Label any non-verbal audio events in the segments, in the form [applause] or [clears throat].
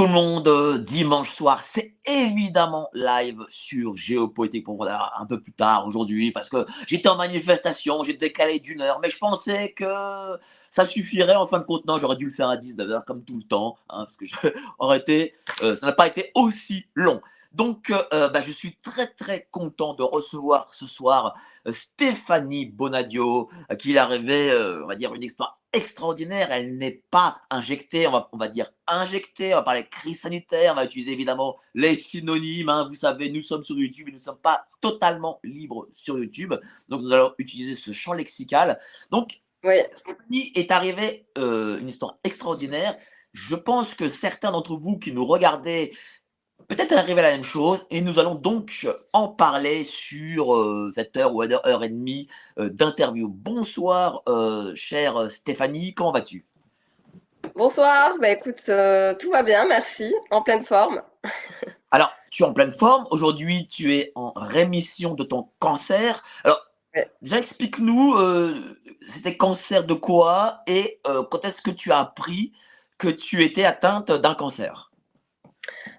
Tout le monde, euh, dimanche soir, c'est évidemment live sur Géopolitique pour un peu plus tard aujourd'hui parce que j'étais en manifestation, j'ai décalé d'une heure, mais je pensais que ça suffirait en fin de compte. Non, j'aurais dû le faire à 19h comme tout le temps, hein, parce que je, [laughs] aurait été, euh, ça n'a pas été aussi long. Donc, euh, bah, je suis très très content de recevoir ce soir Stéphanie Bonadio, qui a rêvé, on va dire, une histoire extraordinaire. Elle n'est pas injectée, on va, on va dire injectée, on va parler crise sanitaire, on va utiliser évidemment les synonymes. Hein. Vous savez, nous sommes sur YouTube et nous ne sommes pas totalement libres sur YouTube. Donc nous allons utiliser ce champ lexical. Donc, oui. Stéphanie est arrivée, euh, une histoire extraordinaire. Je pense que certains d'entre vous qui nous regardez peut-être arriver à la même chose et nous allons donc en parler sur euh, cette heure ou heure, heure et demie euh, d'interview. Bonsoir, euh, chère Stéphanie, comment vas-tu? Bonsoir, bah écoute, tout va bien, merci, en pleine forme. [laughs] Alors, tu es en pleine forme. Aujourd'hui, tu es en rémission de ton cancer. Alors, déjà, explique-nous, c'était cancer de quoi et quand est-ce que tu as appris que tu étais atteinte d'un cancer?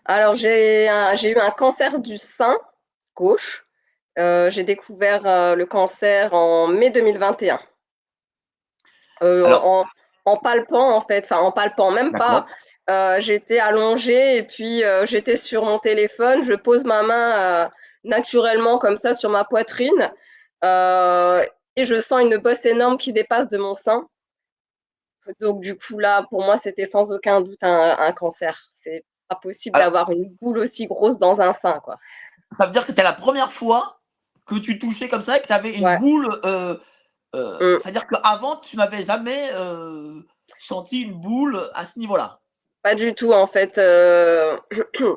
Alors, j'ai eu un cancer du sein gauche. Euh, j'ai découvert euh, le cancer en mai 2021. Euh, en, palpant, en fait, enfin en palpant, même pas. j'étais allongée et puis j'étais sur mon téléphone. Je pose ma main naturellement comme ça sur ma poitrine et je sens une bosse énorme qui dépasse de mon sein. Donc, du coup, là, pour moi, c'était sans aucun doute un, un cancer. C'est possible d'avoir une boule aussi grosse dans un sein, quoi. Ça veut dire que c'était la première fois que tu touchais comme ça et que tu avais une boule. Euh, euh, mm. C'est-à-dire qu'avant, tu n'avais jamais euh, senti une boule à ce niveau-là Pas du tout, en fait. [clears throat] je,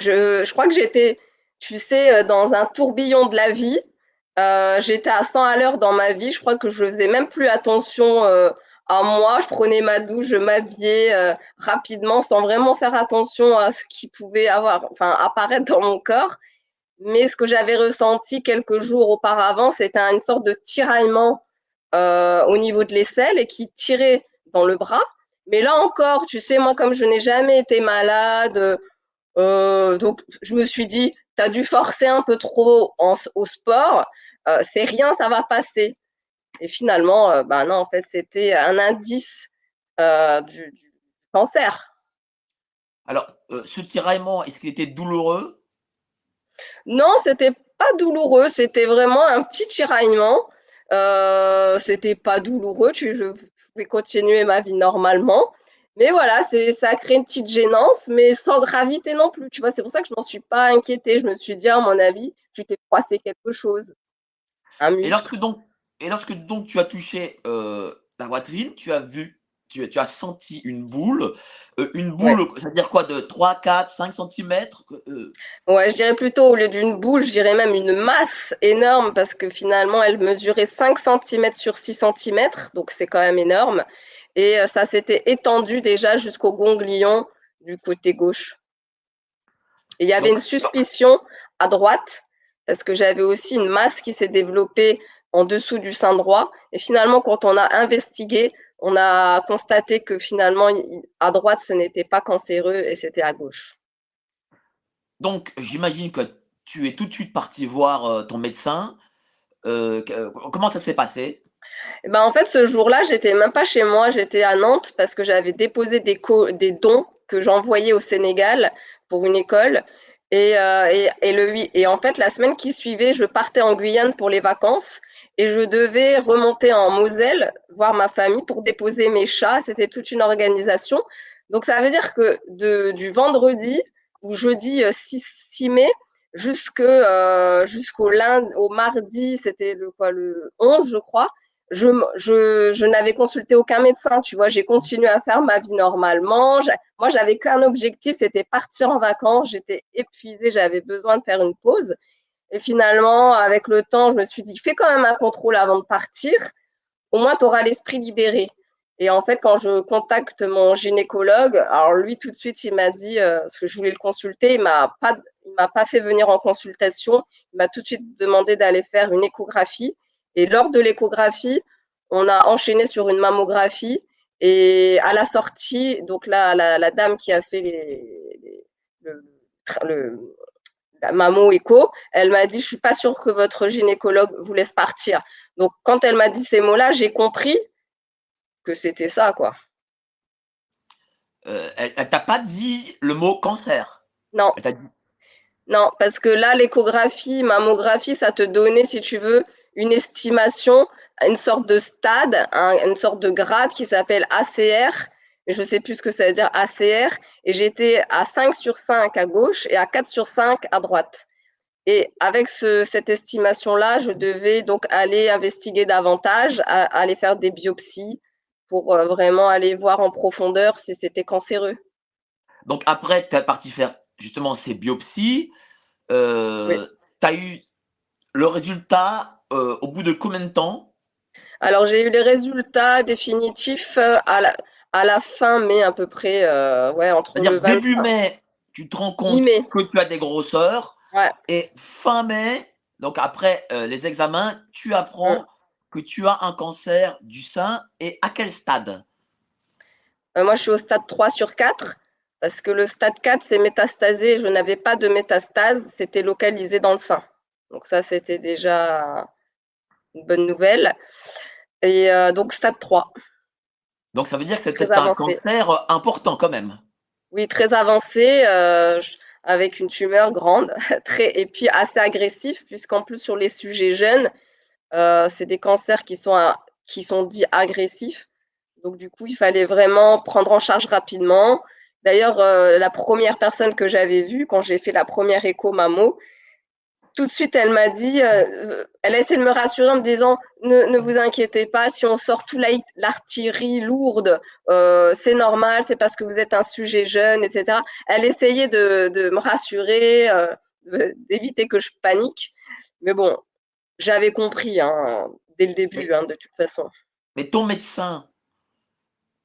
je, crois que j'étais, tu sais, dans un tourbillon de la vie. j'étais à 100 à l'heure dans ma vie. Je crois que je faisais même plus attention moi, je prenais ma douche, je m'habillais euh, rapidement sans vraiment faire attention à ce qui pouvait avoir, enfin, apparaître dans mon corps. Mais ce que j'avais ressenti quelques jours auparavant, c'était une sorte de tiraillement euh, au niveau de l'aisselle et qui tirait dans le bras. Mais là encore, tu sais, moi, comme je n'ai jamais été malade, euh, donc je me suis dit, tu as dû forcer un peu trop au sport, c'est rien, ça va passer. Et finalement, euh, bah non, en fait, c'était un indice euh, du, cancer. Alors, euh, ce tiraillement, est-ce qu'il était douloureux? Non, c'était pas douloureux. C'était vraiment un petit tiraillement. Euh, c'était pas douloureux. Tu, je pouvais continuer ma vie normalement. Mais voilà, c'est, ça a créé une petite gênance, mais sans gravité non plus. Tu vois, c'est pour ça que je m'en suis pas inquiétée. Je me suis dit, à mon avis, tu t'es froissé quelque chose. Et lorsque donc et lorsque donc tu as touché euh, ta poitrine, tu as vu, tu, tu as senti une boule. Euh, une boule, ça veut dire quoi De 3, 4, 5 cm Ouais, je dirais plutôt au lieu d'une boule, je dirais même une masse énorme parce que finalement elle mesurait 5 cm sur 6 cm, donc c'est quand même énorme. Et euh, ça s'était étendu déjà jusqu'au ganglion du côté gauche. Et il y avait une suspicion à droite parce que j'avais aussi une masse qui s'est développée en dessous du sein droit. Et finalement, quand on a investigué, on a constaté que finalement, à droite, ce n'était pas cancéreux et c'était à gauche. Donc, j'imagine que tu es tout de suite parti voir euh, ton médecin. Euh, euh, comment ça s'est passé? Eh ben, En fait, ce jour-là, j'étais même pas chez moi, j'étais à Nantes parce que j'avais déposé des, des dons que j'envoyais au Sénégal pour une école. Et, et, et, le, et en fait, la semaine qui suivait, je partais en Guyane pour les vacances et je devais remonter en Moselle voir ma famille pour déposer mes chats. C'était toute une organisation. Donc ça veut dire que de, du vendredi ou jeudi 6, euh, mai euh, jusqu'au lundi, au mardi, c'était le quoi, le 11, je crois. Je, je n'avais consulté aucun médecin, tu vois, j'ai continué à faire ma vie normalement. Moi, j'avais qu'un objectif, c'était partir en vacances. J'étais épuisée, j'avais besoin de faire une pause. Et finalement, avec le temps, je me suis dit, fais quand même un contrôle avant de partir. Au moins, tu auras l'esprit libéré. Et en fait, quand je contacte mon gynécologue, alors lui, tout de suite, il m'a dit, euh, parce que je voulais le consulter, il m'a pas, il m'a pas fait venir en consultation. Il m'a tout de suite demandé d'aller faire une échographie. Et lors de l'échographie, on a enchaîné sur une mammographie. Et à la sortie, donc là, la, dame qui a fait les, le, la mammo écho, elle m'a dit, je suis pas sûre que votre gynécologue vous laisse partir. Donc, quand elle m'a dit ces mots-là, j'ai compris que c'était ça, quoi. Euh, elle, ne t'a pas dit le mot cancer? Non. Non, parce que là, l'échographie, mammographie, ça te donnait, si tu veux, une estimation, une sorte de stade, une sorte de grade qui s'appelle ACR. Je ne sais plus ce que ça veut dire ACR. Et j'étais à 5 sur 5 à gauche et à 4 sur 5 à droite. Et avec cette estimation-là, je devais donc aller investiguer davantage, aller faire des biopsies pour euh, vraiment aller voir en profondeur si c'était cancéreux. Donc après, tu es parti faire justement ces biopsies. Euh, tu as eu le résultat euh, au bout de combien de temps? Alors j'ai eu les résultats définitifs à la, à la fin mai à peu près, ouais, entre C'est-à-dire début mai, tu te rends compte que tu as des grosseurs. Et fin mai, donc après euh, les examens, tu apprends que tu as un cancer du sein. Et à quel stade? Euh, Moi, je suis au stade 3 sur 4 parce que le stade 4, c'est métastasé. Je n'avais pas de métastase, c'était localisé dans le sein. Donc ça, c'était déjà une bonne nouvelle. Et euh, donc, stade 3. Donc ça veut dire que c'était un cancer important quand même. Oui, très avancé avec une tumeur grande, [laughs] très, et puis assez agressif, puisqu'en plus sur les sujets jeunes, euh, c'est des cancers qui sont, qui sont dits agressifs. Donc du coup, il fallait vraiment prendre en charge rapidement. D'ailleurs, euh, la première personne que j'avais vue quand j'ai fait la première écho mammo, tout de suite, elle m'a dit, euh, elle a essayé de me rassurer en me disant, ne, vous inquiétez pas, si on sort toute l'artillerie lourde, euh, c'est normal, c'est parce que vous êtes un sujet jeune, etc. Elle essayait de, me rassurer, euh, d'éviter que je panique. Mais bon, j'avais compris hein, dès le début, hein, de toute façon. Mais ton médecin,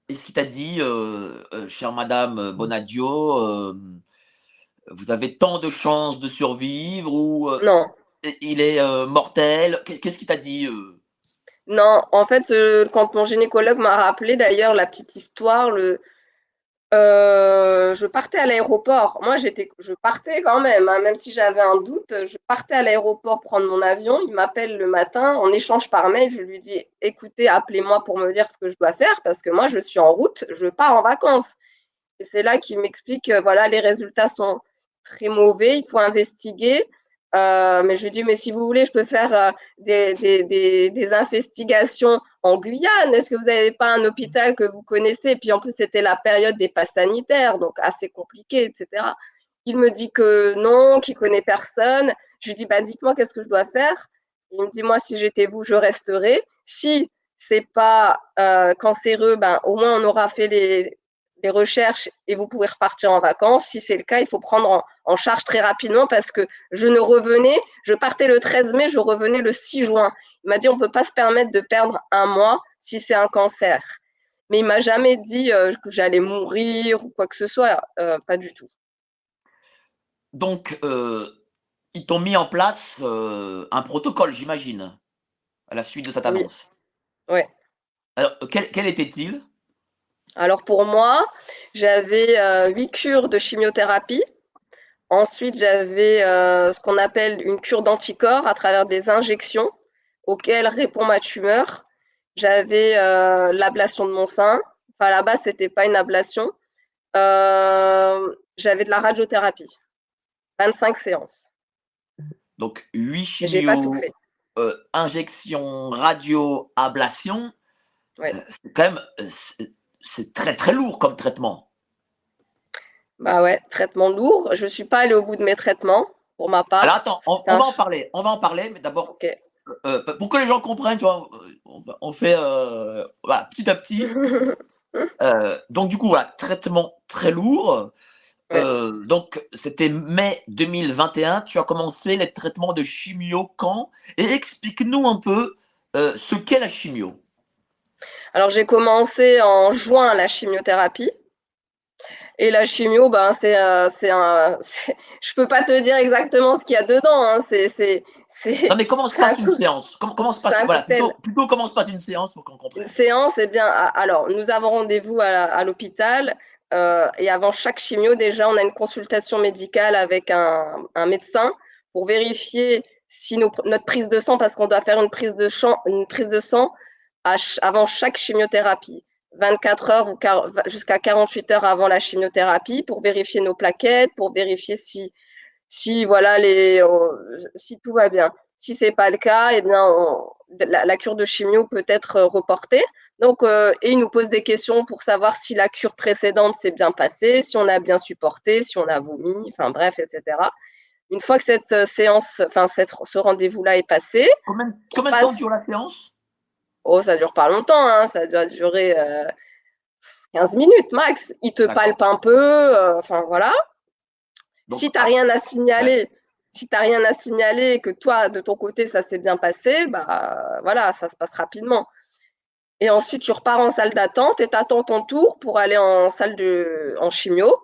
est-ce qu'il t'a dit, chère Madame Bonadio, vous avez tant de chances de survivre ou euh, non. il est euh, mortel? Qu'est-ce qu'il t'a dit euh? Non, en fait, quand mon gynécologue m'a rappelé d'ailleurs la petite histoire, le, je partais à l'aéroport. Moi, j'étais, je partais quand même, hein, même si j'avais un doute. Je partais à l'aéroport prendre mon avion. Il m'appelle le matin, on échange par mail. Je lui dis, écoutez, appelez-moi pour me dire ce que je dois faire parce que moi, je suis en route, je pars en vacances. Et c'est là qu'il m'explique, voilà, les résultats sont très mauvais, il faut investiguer. Euh, mais je lui dis, mais si vous voulez, je peux faire euh, des, des, des, investigations en Guyane. Est-ce que vous n'avez pas un hôpital que vous connaissez? Puis en plus, c'était la période des passes sanitaires, donc assez compliqué, etc. Il me dit que non, qu'il connaît personne. Je lui dis, bah, dites-moi qu'est-ce que je dois faire? Il me dit, moi, si j'étais vous, je resterai. Si c'est pas euh, cancéreux, ben, au moins on aura fait les, les recherches et vous pouvez repartir en vacances. Si c'est le cas, il faut prendre en, charge très rapidement parce que je ne revenais, je partais le 13 mai, je revenais le 6 juin. Il m'a dit on ne peut pas se permettre de perdre un mois si c'est un cancer. Mais il m'a jamais dit euh, que j'allais mourir ou quoi que ce soit, euh, pas du tout. Donc, euh, ils t'ont mis en place un protocole, j'imagine, à la suite de cette annonce. Oui. Alors, quel était-il? Alors pour moi, j'avais euh, huit cures de chimiothérapie. Ensuite, j'avais euh, ce qu'on appelle une cure d'anticorps à travers des injections auxquelles répond ma tumeur. J'avais euh, l'ablation de mon sein. Enfin, là bas ce n'était pas une ablation. j'avais de la radiothérapie. 25 séances. Donc, 8 chimio, injection, radio, ablation. c'est quand même c'est très très lourd comme traitement. Bah ouais, traitement lourd. Je ne suis pas allée au bout de mes traitements pour ma part. Alors attends, on, va en parler. On va en parler, mais d'abord, euh, euh, pour que les gens comprennent, tu vois, on, fait euh, voilà, petit à petit. [laughs] donc du coup, voilà, traitement très lourd. donc c'était mai 2021. Tu as commencé les traitements de chimio quand? Et explique-nous un peu ce qu'est la chimio. Alors j'ai commencé en juin la chimiothérapie. Et la chimio, ben, c'est un, c'est un, [laughs] je peux pas te dire exactement ce qu'il y a dedans. Hein. C'est, Non, mais comment se [laughs] passe une séance? Comment, comment se passe, voilà, plutôt, plutôt, comment se passe une séance pour qu'on comprenne? Une séance, eh bien, alors, nous avons rendez-vous à, l'hôpital euh, et avant chaque chimio, déjà, on a une consultation médicale avec un, un médecin pour vérifier si notre prise de sang, parce qu'on doit faire une prise de, champ, une prise de sang avant chaque chimiothérapie. 24 heures ou jusqu'à 48 heures avant la chimiothérapie pour vérifier nos plaquettes, pour vérifier si, si voilà les, si tout va bien. Si c'est pas le cas, eh bien, la, cure de chimio peut être reportée. Donc, euh, et il nous pose des questions pour savoir si la cure précédente s'est bien passée, si on a bien supporté, si on a vomi, enfin bref, etc. Une fois que cette euh, séance, enfin ce rendez-vous-là est passé. Combien, combien de temps dure la séance? Oh, ça dure pas longtemps, hein, ça doit durer 15 euh, minutes max. Il te palpe un peu, euh, enfin voilà. si tu n'as rien à signaler, si tu rien à signaler que toi, de ton côté, ça s'est bien passé, bah voilà, ça se passe rapidement. Et ensuite, tu repars en salle d'attente et tu attends ton tour pour aller en salle de en chimio.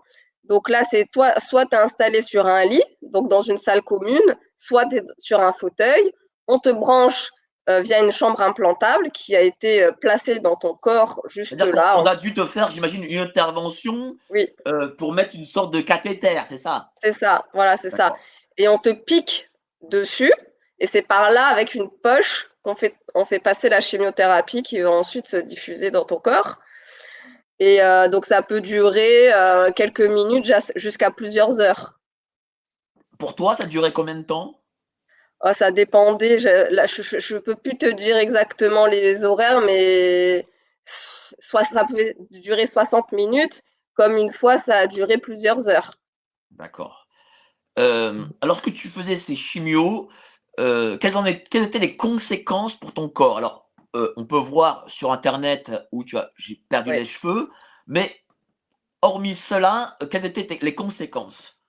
Donc là, c'est toi, soit tu es installé sur un lit, donc dans une salle commune, soit tu es sur un fauteuil. On te branche euh, via une chambre implantable qui a été euh, placée dans ton corps juste là. On, a dû te faire, j'imagine, une intervention oui. Euh, pour mettre une sorte de cathéter, c'est ça? C'est ça, voilà, c'est ça. Et on te pique dessus, et c'est par là, avec une poche, qu'on fait, on fait passer la chimiothérapie qui va ensuite se diffuser dans ton corps. Et donc, ça peut durer quelques minutes jusqu'à plusieurs heures. Pour toi, ça durait combien de temps? Oh, ça dépendait. Je, là, je ne peux plus te dire exactement les horaires, mais soit ça pouvait durer 60 minutes, comme une fois, ça a duré plusieurs heures. D'accord. Euh, alors que tu faisais ces chimios, euh, quelles, en quelles, étaient les conséquences pour ton corps? Alors, euh, on peut voir sur Internet où tu as j'ai perdu les cheveux, mais hormis cela, quelles étaient les conséquences?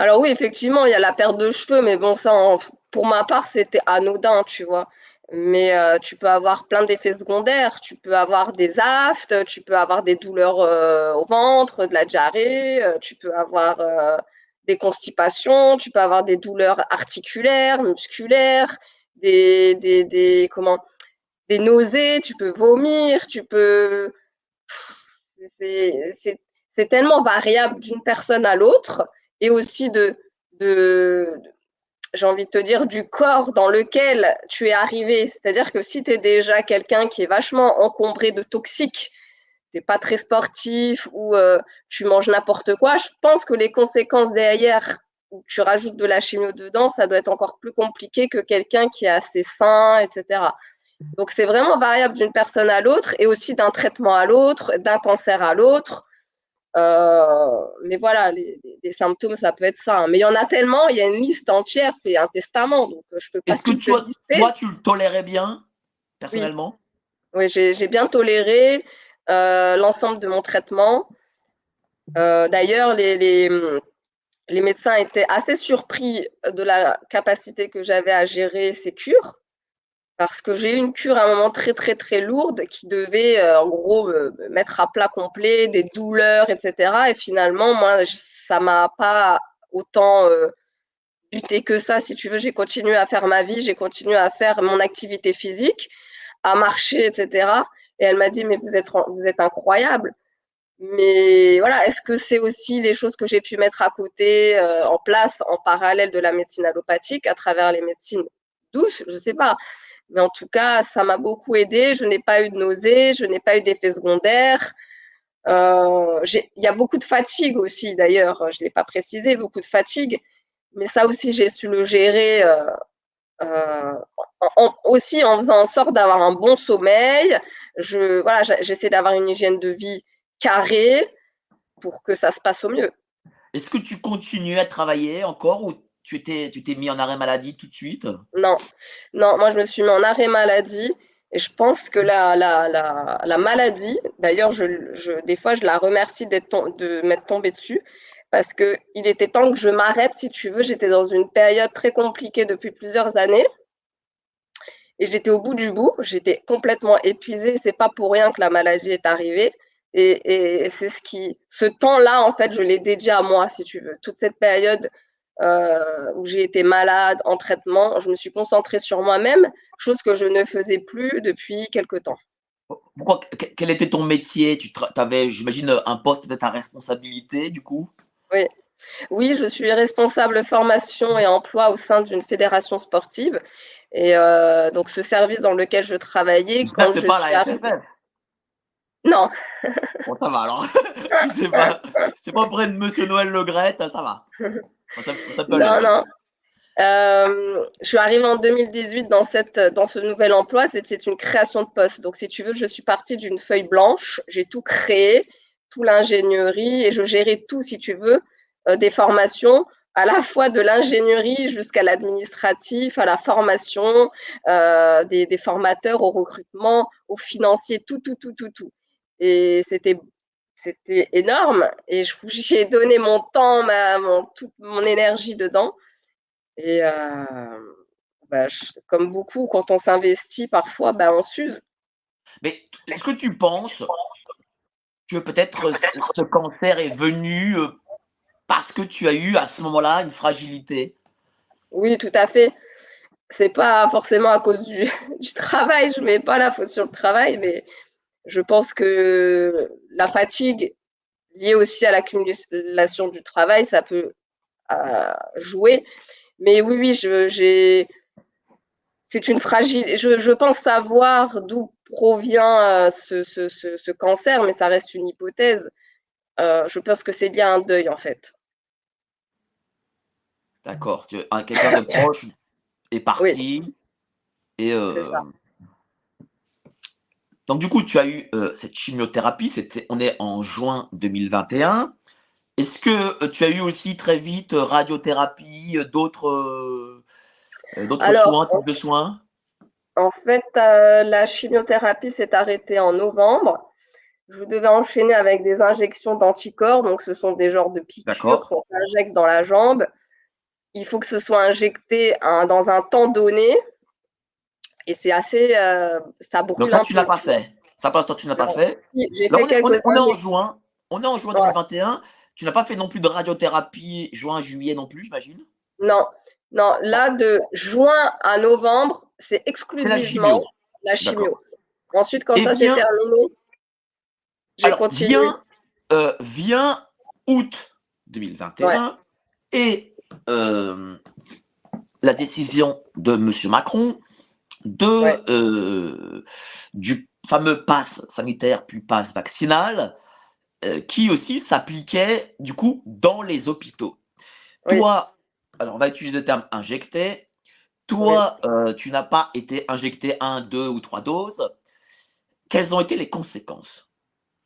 Alors oui, effectivement, il y a la perte de cheveux, mais bon, ça, pour ma part, c'était anodin, tu vois. Mais euh, tu peux avoir plein d'effets secondaires. Tu peux avoir des aftes, tu peux avoir des douleurs euh, au ventre, de la diarrhée, euh, tu peux avoir des constipations, tu peux avoir des douleurs articulaires, musculaires, des, des, des, comment, des nausées, tu peux vomir, tu peux. C'est tellement variable d'une personne à l'autre et aussi de, j'ai envie de te dire, du corps dans lequel tu es arrivé. C'est-à-dire que si tu es déjà quelqu'un qui est vachement encombré de toxiques, tu n'es pas très sportif ou euh, tu manges n'importe quoi, je pense que les conséquences derrière, où tu rajoutes de la chimio dedans, ça doit être encore plus compliqué que quelqu'un qui est assez sain, etc. Donc c'est vraiment variable d'une personne à l'autre et aussi d'un traitement à l'autre, d'un cancer à l'autre. Euh, mais voilà, les, symptômes, ça peut être ça. Hein. Mais il y en a tellement, il y a une liste entière, c'est un testament, donc euh, je peux pas. Est-ce que toi, toi, tu le tolérais bien, personnellement? Oui, j'ai bien toléré euh, l'ensemble de mon traitement. D'ailleurs, les, les, les, médecins étaient assez surpris de la capacité que j'avais à gérer ces cures parce que j'ai eu une cure à un moment très très très lourde qui devait euh, en gros me mettre à plat complet, des douleurs, etc. Et finalement, moi, ça m'a pas autant euh, buté que ça. Si tu veux, j'ai continué à faire ma vie, j'ai continué à faire mon activité physique, à marcher, etc. Et elle m'a dit, mais vous êtes, vous êtes incroyable. Mais voilà, est-ce que c'est aussi les choses que j'ai pu mettre à côté, euh, en place, en parallèle de la médecine allopathique, à travers les médecines douces? Je sais pas. Mais en tout cas, ça m'a beaucoup aidé. Je n'ai pas eu de nausées, je n'ai pas eu d'effets secondaires. Euh, il y a beaucoup de fatigue aussi, d'ailleurs. Je ne l'ai pas précisé, beaucoup de fatigue. Mais ça aussi, j'ai su le gérer euh, euh, aussi en faisant en sorte d'avoir un bon sommeil. Je, voilà, j'essaie d'avoir une hygiène de vie carrée pour que ça se passe au mieux. Est-ce que tu continues à travailler encore ou tu t'es, tu t'es mis en arrêt maladie tout de suite? Non, non, moi je me suis mis en arrêt maladie et je pense que la, la, la, la maladie, d'ailleurs, je, je, des fois je la remercie d'être de m'être tombée dessus parce que il était temps que je m'arrête, si tu veux. J'étais dans une période très compliquée depuis plusieurs années et j'étais au bout du bout. J'étais complètement épuisée. C'est pas pour rien que la maladie est arrivée. Et, et c'est ce qui, ce temps-là, en fait, je l'ai dédié à moi, si tu veux. Toute cette période où j'ai été malade, en traitement. Je me suis concentrée sur moi-même, chose que je ne faisais plus depuis quelque temps. Pourquoi, quel était ton métier? Tu avais, j'imagine, un poste de ta responsabilité, du coup? Oui. Oui, je suis responsable formation et emploi au sein d'une fédération sportive. Et euh, donc, ce service dans lequel je travaillais, quand je pas suis la Non. Bon, ça va alors. [laughs] [laughs] c'est pas, pas près de Monsieur Noël Le ça va. [laughs] Ça, non, non. Euh, je suis arrivée en 2018 dans, cette, dans ce nouvel emploi. C'était une création de poste. Donc, si tu veux, je suis partie d'une feuille blanche. J'ai tout créé, tout l'ingénierie et je gérais tout, si tu veux, euh, des formations à la fois de l'ingénierie jusqu'à l'administratif, à la formation, euh, des, des, formateurs, au recrutement, au financier, tout, tout, tout, tout, tout. Et c'était c'était énorme. Et [laughs] j'ai donné mon temps, ma, mon, toute mon énergie dedans. Et euh, bah, comme beaucoup, quand on s'investit, parfois, bah, on s'use. Mais est-ce que tu penses que peut-être ce cancer est venu euh, parce que tu as eu à ce moment-là une fragilité? Oui, tout à fait. C'est pas forcément à cause [laughs] du, travail, je mets pas la faute sur le travail, mais je pense que la fatigue liée aussi à l'accumulation du travail, ça peut euh, jouer. Mais oui, oui, j'ai. C'est une fragile. Je, pense savoir d'où provient euh, ce, cancer, mais ça reste une hypothèse. Euh, je pense que c'est bien un deuil, en fait. D'accord. Quelqu'un de proche [coughs] est parti. Et, euh, Donc, du coup, tu as eu cette chimiothérapie. On est en juin 2021. Est-ce que euh, tu as eu aussi très vite euh, radiothérapie, euh, d'autres soins, types de soins? En fait, la chimiothérapie s'est arrêtée en novembre. Je devais enchaîner avec des injections d'anticorps, donc ce sont des genres de piqûres qu'on injecte dans la jambe. Il faut que ce soit injecté dans un temps donné. Et c'est assez. ça brûle donc là, tu ne l'as pas fait. Ça passe, toi, tu ne l'as pas fait. J'ai fait quelques on, est en juin. On est en juin 2021. Tu n'as pas fait non plus de radiothérapie juin-juillet non plus, j'imagine? Non, non. Là, de juin à novembre, c'est exclusivement la chimio. Ensuite, quand ça s'est terminé, j'ai continué. Vient, euh, août 2021 et euh, la décision de M. Macron de, euh, du fameux pass sanitaire puis pass vaccinal euh, qui aussi s'appliquait du coup dans les hôpitaux. Toi, alors on va utiliser le terme injecté. Toi, euh, tu n'as pas été injecté un, deux ou trois doses. Quelles ont été les conséquences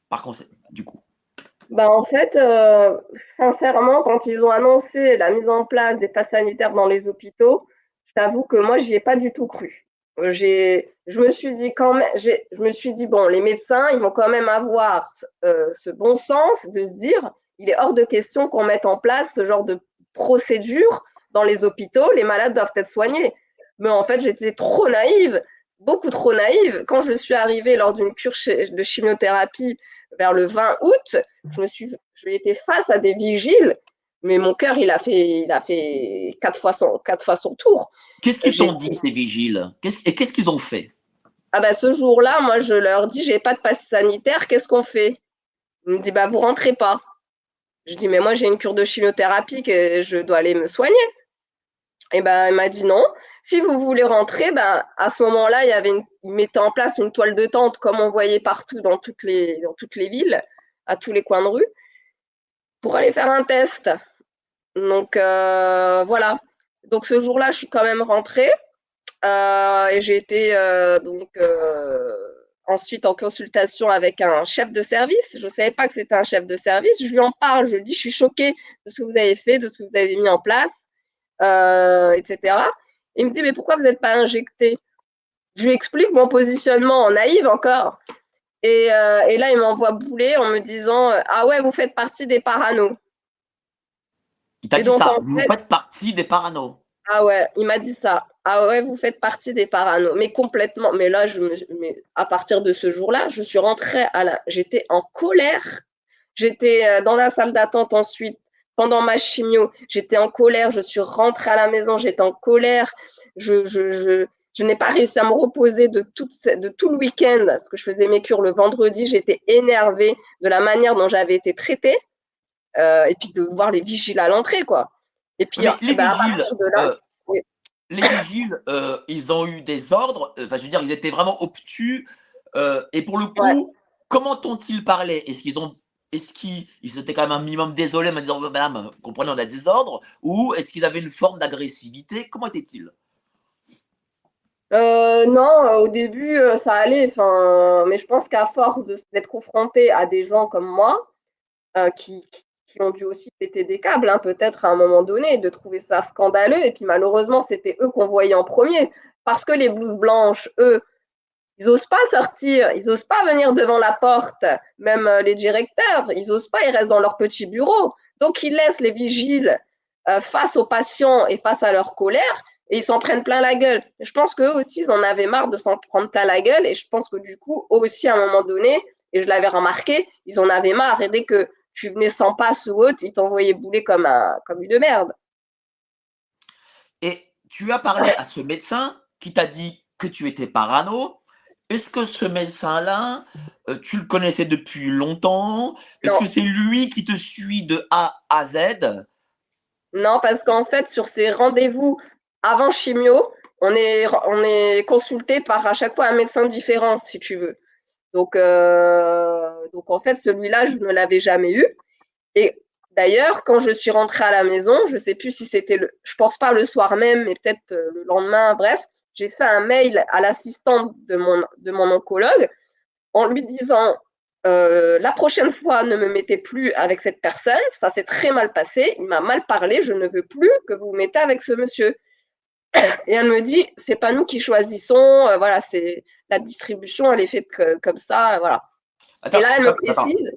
par conséquent, du coup? Bah en fait, euh, sincèrement, quand ils ont annoncé la mise en place des passes sanitaires dans les hôpitaux, je t'avoue que moi, j'y ai pas du tout cru je me suis dit quand même, je me suis dit bon, les médecins, ils vont quand même avoir euh, ce bon sens de se dire, il est hors de question qu'on mette en place ce genre de procédure dans les hôpitaux. Les malades doivent être soignés. Mais en fait, j'étais trop naïve, beaucoup trop naïve. Quand je suis arrivée lors d'une cure de chimiothérapie vers le 20 août, je me suis, j'ai été face à des vigiles mais mon cœur, il a fait, il a fait quatre fois son, quatre fois son tour. Qu'est-ce qu'ils t'ont dit, ces vigiles? Et qu'est-ce qu'ils ont fait? Ah bah ce jour-là, moi, je leur dis, j'ai pas de passe sanitaire, qu'est-ce qu'on fait? Ils me disent, bah vous rentrez pas. Je dis, mais moi, j'ai une cure de chimiothérapie que je dois aller me soigner. Et ben, il m'a dit non. Si vous voulez rentrer, ben, à ce moment-là, il y avait une, ils mettaient en place une toile de tente comme on voyait partout dans toutes les, dans toutes les villes, à tous les coins de rue, pour aller faire un test. Donc euh, voilà. Donc ce jour-là, je suis quand même rentrée euh, et j'ai été euh, donc ensuite en consultation avec un chef de service. Je ne savais pas que c'était un chef de service. Je lui en parle, je lui dis, je suis choquée de ce que vous avez fait, de ce que vous avez mis en place, etc. Il me dit, mais pourquoi vous n'êtes pas injecté Je lui explique mon positionnement en naïve encore. Et, et là, il m'envoie bouler en me disant, ah ouais, vous faites partie des paranos. Il t'a dit ça, vous faites partie des paranos. Ah ouais, il m'a dit ça. Ah ouais, vous faites partie des paranos. Mais complètement. Mais là, je me, mais à partir de ce jour-là, je suis rentrée à la. J'étais en colère. J'étais euh, dans la salle d'attente ensuite pendant ma chimio, j'étais en colère, je suis rentrée à la maison, j'étais en colère, je, je, je, je n'ai pas réussi à me reposer de, toute, de tout le week-end, parce que je faisais mes cures le vendredi, j'étais énervée de la manière dont j'avais été traitée, euh, et puis de voir les vigiles à l'entrée, quoi. Et puis, les, bah, vigiles, de là, euh, les vigiles, euh, ils ont eu des ordres, enfin, je veux dire, ils étaient vraiment obtus, et pour le coup, comment ont-ils parlé? Est-ce qu'ils ont est-ce qu'ils étaient quand même un minimum désolés en disant Madame, comprenez, on a des ordres Ou est-ce qu'ils avaient une forme d'agressivité? Comment était-il euh, non, euh, au début, euh, ça allait. Enfin, mais je pense qu'à force d'être confronté à des gens comme moi, qui, qui, ont dû aussi péter des câbles, hein, peut-être à un moment donné, de trouver ça scandaleux. Et puis malheureusement, c'était eux qu'on voyait en premier. Parce que les blouses blanches, eux, ils osent pas sortir, ils osent pas venir devant la porte, même les directeurs, ils osent pas, ils restent dans leur petit bureau. Donc, ils laissent les vigiles face aux patients et face à leur colère et ils s'en prennent plein la gueule. Je pense qu'eux aussi, ils en avaient marre de s'en prendre plein la gueule et je pense que du coup, eux aussi, à un moment donné, et je l'avais remarqué, ils en avaient marre et dès que tu venais sans passe ou autre, ils t'envoyaient bouler comme, un, comme une merde. Et tu as parlé à ce médecin qui t'a dit que tu étais parano. Est-ce que ce médecin-là, euh, tu le connaissais depuis longtemps? Est-ce que c'est lui qui te suit de A à Z? Non, parce qu'en fait, sur ces rendez-vous avant chimio, on est, on est consulté par à chaque fois un médecin différent, si tu veux. Donc, euh, donc en fait, celui-là, je ne l'avais jamais eu. Et d'ailleurs, quand je suis rentrée à la maison, je ne sais plus si c'était le, je pense pas le soir même, mais peut-être euh, le lendemain, bref, j'ai fait un mail à l'assistante de mon, de oncologue en lui disant euh, la prochaine fois, ne me mettez plus avec cette personne. Ça s'est très mal passé. Il m'a mal parlé. Je ne veux plus que vous vous mettez avec ce monsieur. [coughs] Et elle me dit, c'est pas nous qui choisissons, euh, voilà, c'est la distribution, elle est faite comme ça, voilà. et là, elle me précise.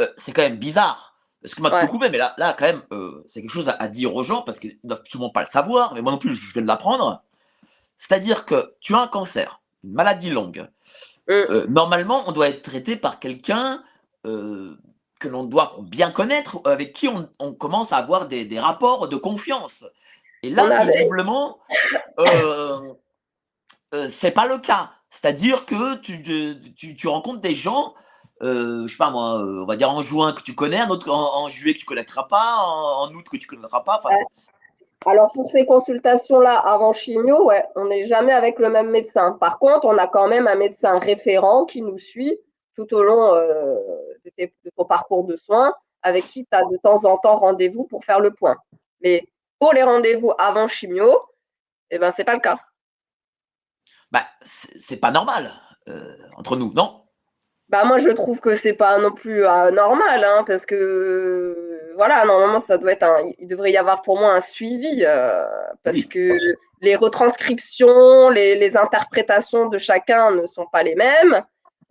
Euh, c'est quand même bizarre. Parce que moi, ouais. mais là, là, quand même, euh, c'est quelque chose à, dire aux gens parce qu'ils ne doivent souvent pas le savoir, mais moi non plus, je viens de l'apprendre. C'est-à-dire que tu as un cancer, une maladie longue. Mm. normalement, on doit être traité par quelqu'un que l'on doit bien connaître, avec qui on, commence à avoir des, des rapports de confiance. Et là, visiblement, euh, euh, c'est pas le cas. C'est-à-dire que tu, tu, tu, rencontres des gens, euh, je sais pas moi, euh, on va dire en juin que tu connais, un autre en, juillet que tu connaîtras pas, en, août que tu connaîtras pas. Alors pour ces consultations-là avant chimio, ouais, on n'est jamais avec le même médecin. Par contre, on a quand même un médecin référent qui nous suit tout au long de, de, ton parcours de soins, avec qui tu as de temps en temps rendez-vous pour faire le point. Mais les rendez-vous avant chimio, eh ben, c'est pas le cas. Bah, c'est pas normal euh, entre nous, non? Bah, moi, je trouve que c'est pas non plus euh, normal, hein, parce que voilà, normalement, ça doit être un, il devrait y avoir pour moi un suivi, euh, parce que les retranscriptions, les, interprétations de chacun ne sont pas les mêmes. [coughs]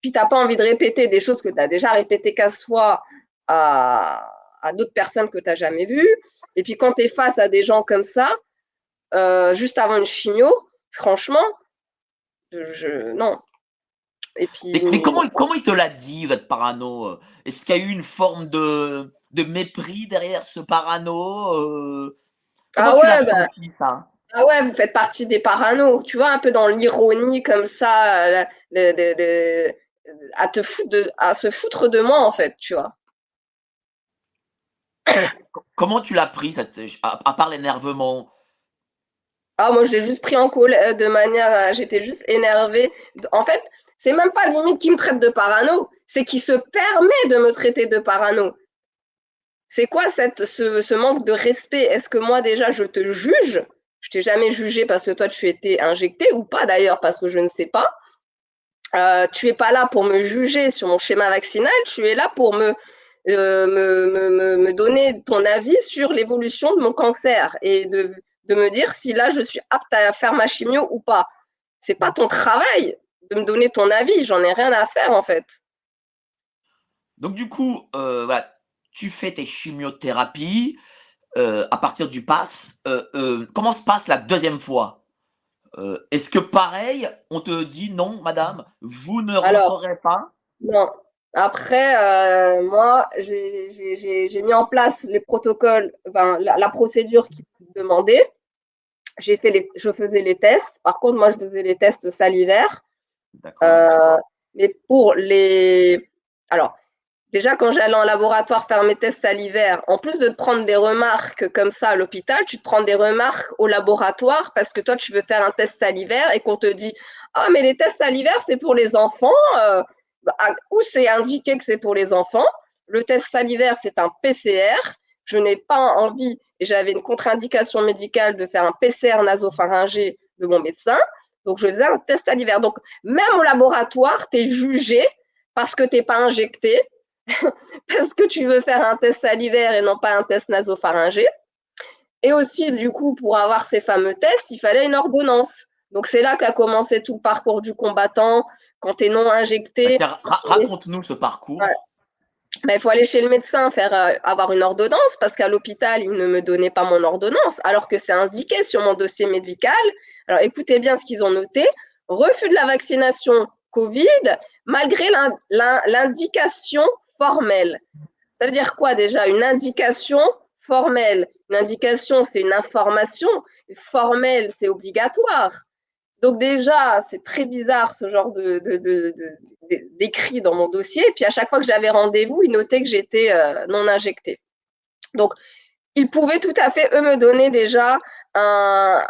puis, tu n'as pas envie de répéter des choses que tu as déjà répétées qu'à soi à, à d'autres personnes que tu n'as jamais vues. Et puis quand tu es face à des gens comme ça, euh, juste avant une chimio, franchement, je, non. Et puis, mais, comment, comment il te l'a dit, votre parano euh? Est-ce qu'il y a eu une forme de, de mépris derrière ce parano euh? ah ouais, bah, ça? Ah ouais, vous faites partie des paranos. Tu vois, un peu dans l'ironie comme ça, à, te foutre de, à se foutre de moi, en fait, tu vois. Comment tu l'as pris, à, part l'énervement? Ah, moi, je l'ai juste pris en colère euh, de manière. J'étais juste énervée. En fait, c'est même pas limite qui me traite de parano, c'est qui se permet de me traiter de parano. C'est quoi ce, manque de respect? Est-ce que moi, déjà, je te juge? Je t'ai jamais jugé parce que toi, tu étais injecté ou pas d'ailleurs, parce que je ne sais pas. Euh, tu es pas là pour me juger sur mon schéma vaccinal, tu es là pour me euh, me, me, me, donner ton avis sur l'évolution de mon cancer et de, de, me dire si là je suis apte à faire ma chimio ou pas. C'est pas ton travail de me donner ton avis, j'en ai rien à faire en fait. Donc du coup, euh, tu fais tes chimiothérapies euh, à partir du pass. comment se passe la deuxième fois? Est-ce que pareil, on te dit non, madame, vous ne rentrerez pas? Non, Après, euh, moi, j'ai mis en place les protocoles, enfin, la, procédure qui demandait. J'ai fait les, je faisais les tests. Par contre, moi, je faisais les tests salivaires. Euh, mais pour les, alors, déjà quand j'allais en laboratoire faire mes tests salivaires, en plus de te prendre des remarques comme ça à l'hôpital, tu te prends des remarques au laboratoire parce que toi, tu veux faire un test salivaire et qu'on te dit, ah, mais les tests salivaires, c'est pour les enfants. Euh, où c'est indiqué que c'est pour les enfants? Le test salivaire, c'est un PCR. Je n'ai pas envie, et j'avais une contre-indication médicale de faire un PCR nasopharyngé de mon médecin. Donc, je faisais un test salivaire. Donc, même au laboratoire, tu es jugé parce que tu n'es pas injecté, [laughs] parce que tu veux faire un test salivaire et non pas un test nasopharyngé. Et aussi, du coup, pour avoir ces fameux tests, il fallait une ordonnance. Donc c'est là qu'a commencé tout le parcours du combattant, quand tu es non injecté. Raconte-nous ce parcours. il faut aller chez le médecin, faire euh, avoir une ordonnance, parce qu'à l'hôpital, il ne me donnait pas mon ordonnance, alors que c'est indiqué sur mon dossier médical. Alors écoutez bien ce qu'ils ont noté. Refus de la vaccination Covid, malgré l'indication formelle. Ça veut dire quoi déjà? Une indication formelle. Une indication, c'est une information. Formelle, c'est obligatoire. Donc déjà, c'est très bizarre ce genre de, d'écrit dans mon dossier. Et puis à chaque fois que j'avais rendez-vous, ils notaient que j'étais euh, non injectée. Donc, ils pouvaient tout à fait, eux, me donner déjà un,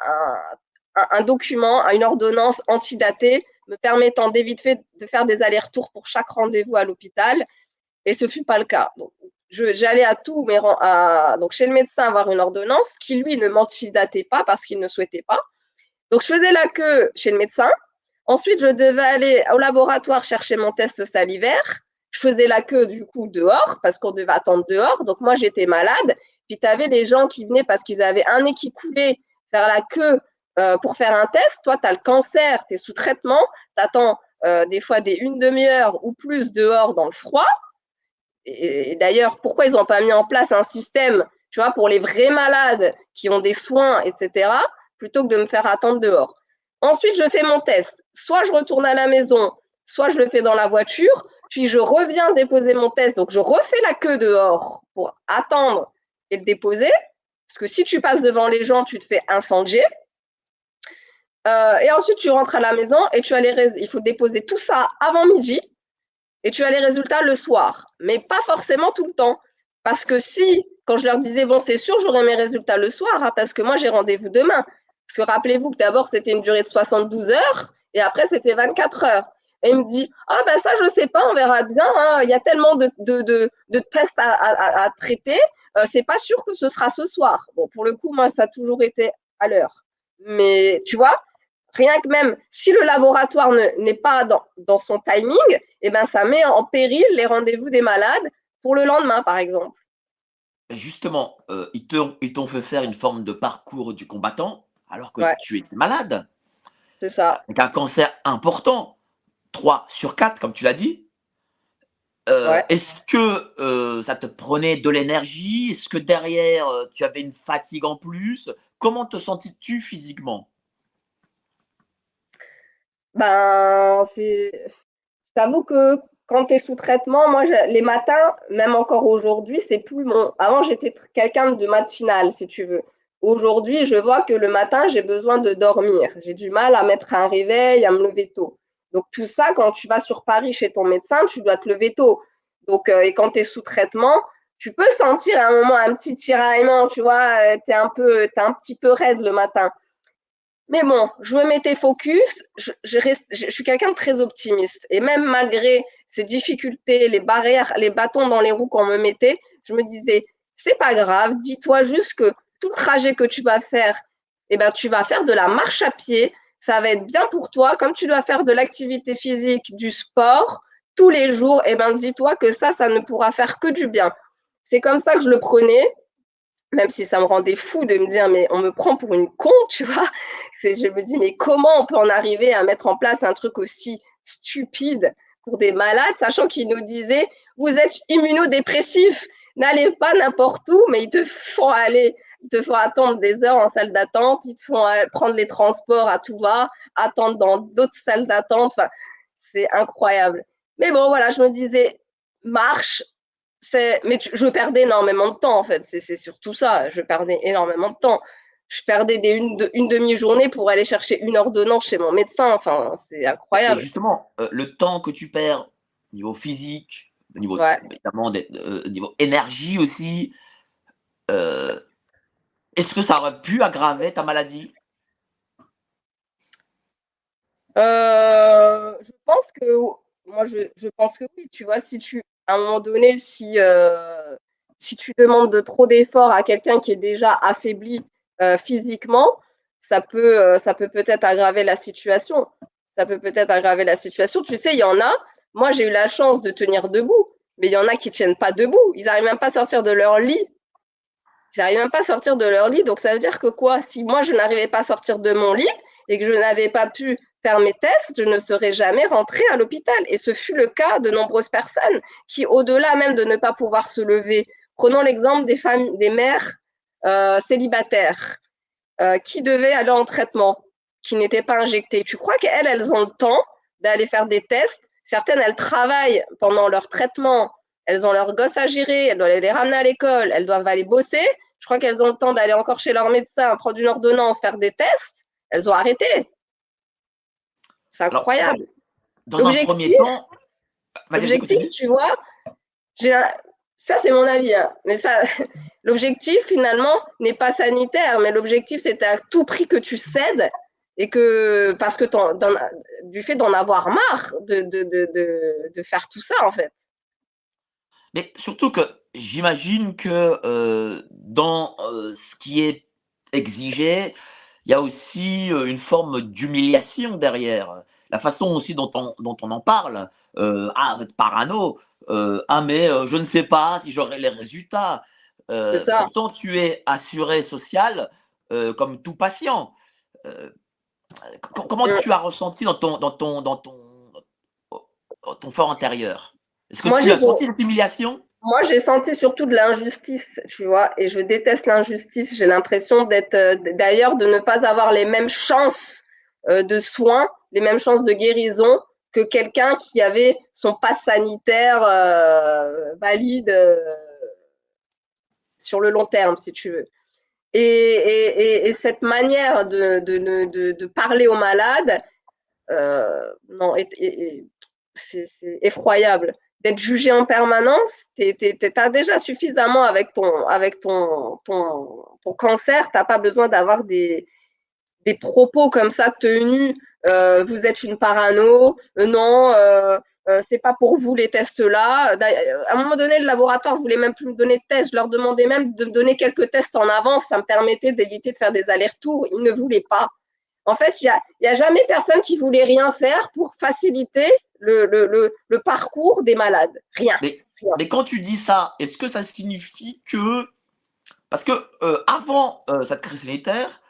un, document, une ordonnance antidatée me permettant d'éviter de faire des allers-retours pour chaque rendez-vous à l'hôpital. Et ce fut pas le cas. Donc, j'allais à tout, donc chez le médecin avoir une ordonnance qui, lui, ne m'antidatait pas parce qu'il ne souhaitait pas. Donc, je faisais la queue chez le médecin. Ensuite, je devais aller au laboratoire chercher mon test salivaire. Je faisais la queue, du coup, dehors, parce qu'on devait attendre dehors. Donc, moi, j'étais malade. Puis, tu avais des gens qui venaient parce qu'ils avaient un nez qui coulait, faire la queue euh, pour faire un test. Toi, tu as le cancer, tu es sous traitement. Tu attends euh, des fois une demi-heure ou plus dehors dans le froid. Et, d'ailleurs, pourquoi ils n'ont pas mis en place un système, tu vois, pour les vrais malades qui ont des soins, etc., plutôt que de me faire attendre dehors. Ensuite, je fais mon test. Soit je retourne à la maison, soit je le fais dans la voiture, puis je reviens déposer mon test. Donc, je refais la queue dehors pour attendre et le déposer. Parce que si tu passes devant les gens, tu te fais incendier. Euh, et ensuite, tu rentres à la maison et tu as les il faut déposer tout ça avant midi et tu as les résultats le soir. Mais pas forcément tout le temps. Parce que si, quand je leur disais, bon, c'est sûr, j'aurai mes résultats le soir, hein, parce que moi, j'ai rendez-vous demain. Parce que rappelez-vous que d'abord, c'était une durée de 72 heures et après, c'était 24 heures. Et il me dit, ah ben ça, je ne sais pas, on verra bien. Hein. Il y a tellement de, tests à, traiter. Euh, c'est pas sûr que ce sera ce soir. Bon, pour le coup, moi, ça a toujours été à l'heure. Mais tu vois, rien que même si le laboratoire n'est pas dans, son timing, eh ben, ça met en péril les rendez-vous des malades pour le lendemain, par exemple. justement, euh, ils t'ont fait faire une forme de parcours du combattant alors que tu étais malade. C'est ça. Avec un cancer important, 3 sur 4, comme tu l'as dit. Euh, est-ce que euh, ça te prenait de l'énergie? Est-ce que derrière, euh, tu avais une fatigue en plus? Comment te sentis-tu physiquement? Ben, c'est. Je t'avoue que quand tu es sous traitement, moi, les matins, même encore aujourd'hui, c'est plus mon. Avant, j'étais quelqu'un de matinal, si tu veux. Aujourd'hui, je vois que le matin, j'ai besoin de dormir. J'ai du mal à mettre un réveil, à me lever tôt. Donc, tout ça, quand tu vas sur Paris chez ton médecin, tu dois te lever tôt. Donc, euh, et quand tu es sous traitement, tu peux sentir à un moment un petit tiraillement, tu vois, euh, tu es, un peu, un petit peu raide le matin. Mais bon, je me mettais focus, je, je, reste, je suis quelqu'un de très optimiste. Et même malgré ces difficultés, les barrières, les bâtons dans les roues qu'on me mettait, je me disais, c'est pas grave, dis-toi juste que tout trajet que tu vas faire, eh ben, tu vas faire de la marche à pied. Ça va être bien pour toi. Comme tu dois faire de l'activité physique, du sport tous les jours, eh ben, dis-toi que ça, ça ne pourra faire que du bien. C'est comme ça que je le prenais, même si ça me rendait fou de me dire, mais on me prend pour une con, tu vois. [laughs] Je me dis, mais comment on peut en arriver à mettre en place un truc aussi stupide pour des malades, sachant qu'ils nous disaient, vous êtes immunodépressif, n'allez pas n'importe où, mais ils te font aller ils te font attendre des heures en salle d'attente, ils te font euh, prendre les transports à tout va, attendre dans d'autres salles d'attente. Enfin, c'est incroyable. Mais bon, voilà, je me disais, marche. Mais je perdais énormément de temps, en fait. C'est surtout ça. Je perdais énormément de temps. Je perdais des, une, une demi-journée pour aller chercher une ordonnance chez mon médecin. Enfin, c'est incroyable. justement, euh, le temps que tu perds niveau physique, niveau, évidemment, euh, niveau énergie aussi, euh, est-ce que ça aurait pu aggraver ta maladie? Euh, Je pense que oui. Tu vois, si tu, à un moment donné, si, euh, si tu demandes de trop d'efforts à quelqu'un qui est déjà affaibli euh, physiquement, ça peut, ça peut peut-être aggraver la situation. Ça peut peut-être aggraver la situation. Tu sais, il y en a. Moi, j'ai eu la chance de tenir debout, mais il y en a qui tiennent pas debout. Ils n'arrivent même pas à sortir de leur lit ils n'arrivent même pas à sortir de leur lit. Donc, ça veut dire que quoi? Si moi, je n'arrivais pas à sortir de mon lit et que je n'avais pas pu faire mes tests, je ne serais jamais rentrée à l'hôpital. Et ce fut le cas de nombreuses personnes qui, au-delà même de ne pas pouvoir se lever, prenons l'exemple des femmes, des mères euh, célibataires euh, qui devaient aller en traitement, qui n'étaient pas injectées. Tu crois qu'elles, elles ont le temps d'aller faire des tests? Certaines, elles travaillent pendant leur traitement, elles ont leurs gosses à gérer, elles doivent les ramener à l'école, elles doivent aller bosser. Je crois qu'elles ont le temps d'aller encore chez leur médecin, prendre une ordonnance, faire des tests. Elles ont arrêté. C'est incroyable. dans un premier temps, l'objectif, tu vois, ça c'est mon avis, hein. mais ça, [laughs] l'objectif finalement n'est pas sanitaire, mais l'objectif c'est à tout prix que tu cèdes et que parce que du fait d'en avoir marre de, de, faire tout ça en fait. Mais surtout que j'imagine que euh, dans euh, ce qui est exigé, il y a aussi euh, une forme d'humiliation derrière. La façon aussi dont on, dont on en parle, ah, être parano, ah, mais je ne sais pas si j'aurai les résultats. Ça. Pourtant, tu es assuré social comme tout patient. comment tu as ressenti dans ton, dans ton, dans ton, ton fort intérieur? Est-ce que tu as senti cette humiliation? Moi, j'ai senti surtout de l'injustice, tu vois, et je déteste l'injustice. J'ai l'impression d'être, euh, d'ailleurs, de ne pas avoir les mêmes chances euh, de soins, les mêmes chances de guérison que quelqu'un qui avait son pass sanitaire euh, valide sur le long terme, si tu veux. Et, cette manière de, de, parler aux malades, non, c'est effroyable d'être jugé en permanence, tu as déjà suffisamment avec ton, avec ton, ton, ton cancer, tu n'as pas besoin d'avoir des, des propos comme ça tenus, euh, vous êtes une parano, euh, non, euh, euh, c'est pas pour vous les tests là. À un moment donné, le laboratoire voulait même plus me donner de tests. Je leur demandais même de me donner quelques tests en avance. Ça me permettait d'éviter de faire des allers-retours. Ils ne voulaient pas. En fait, il n'y a, a, jamais personne qui voulait rien faire pour faciliter le, le, le, parcours des malades. Rien. Mais, mais, quand tu dis ça, est-ce que ça signifie que. Parce que euh, avant euh, cette crise sanitaire,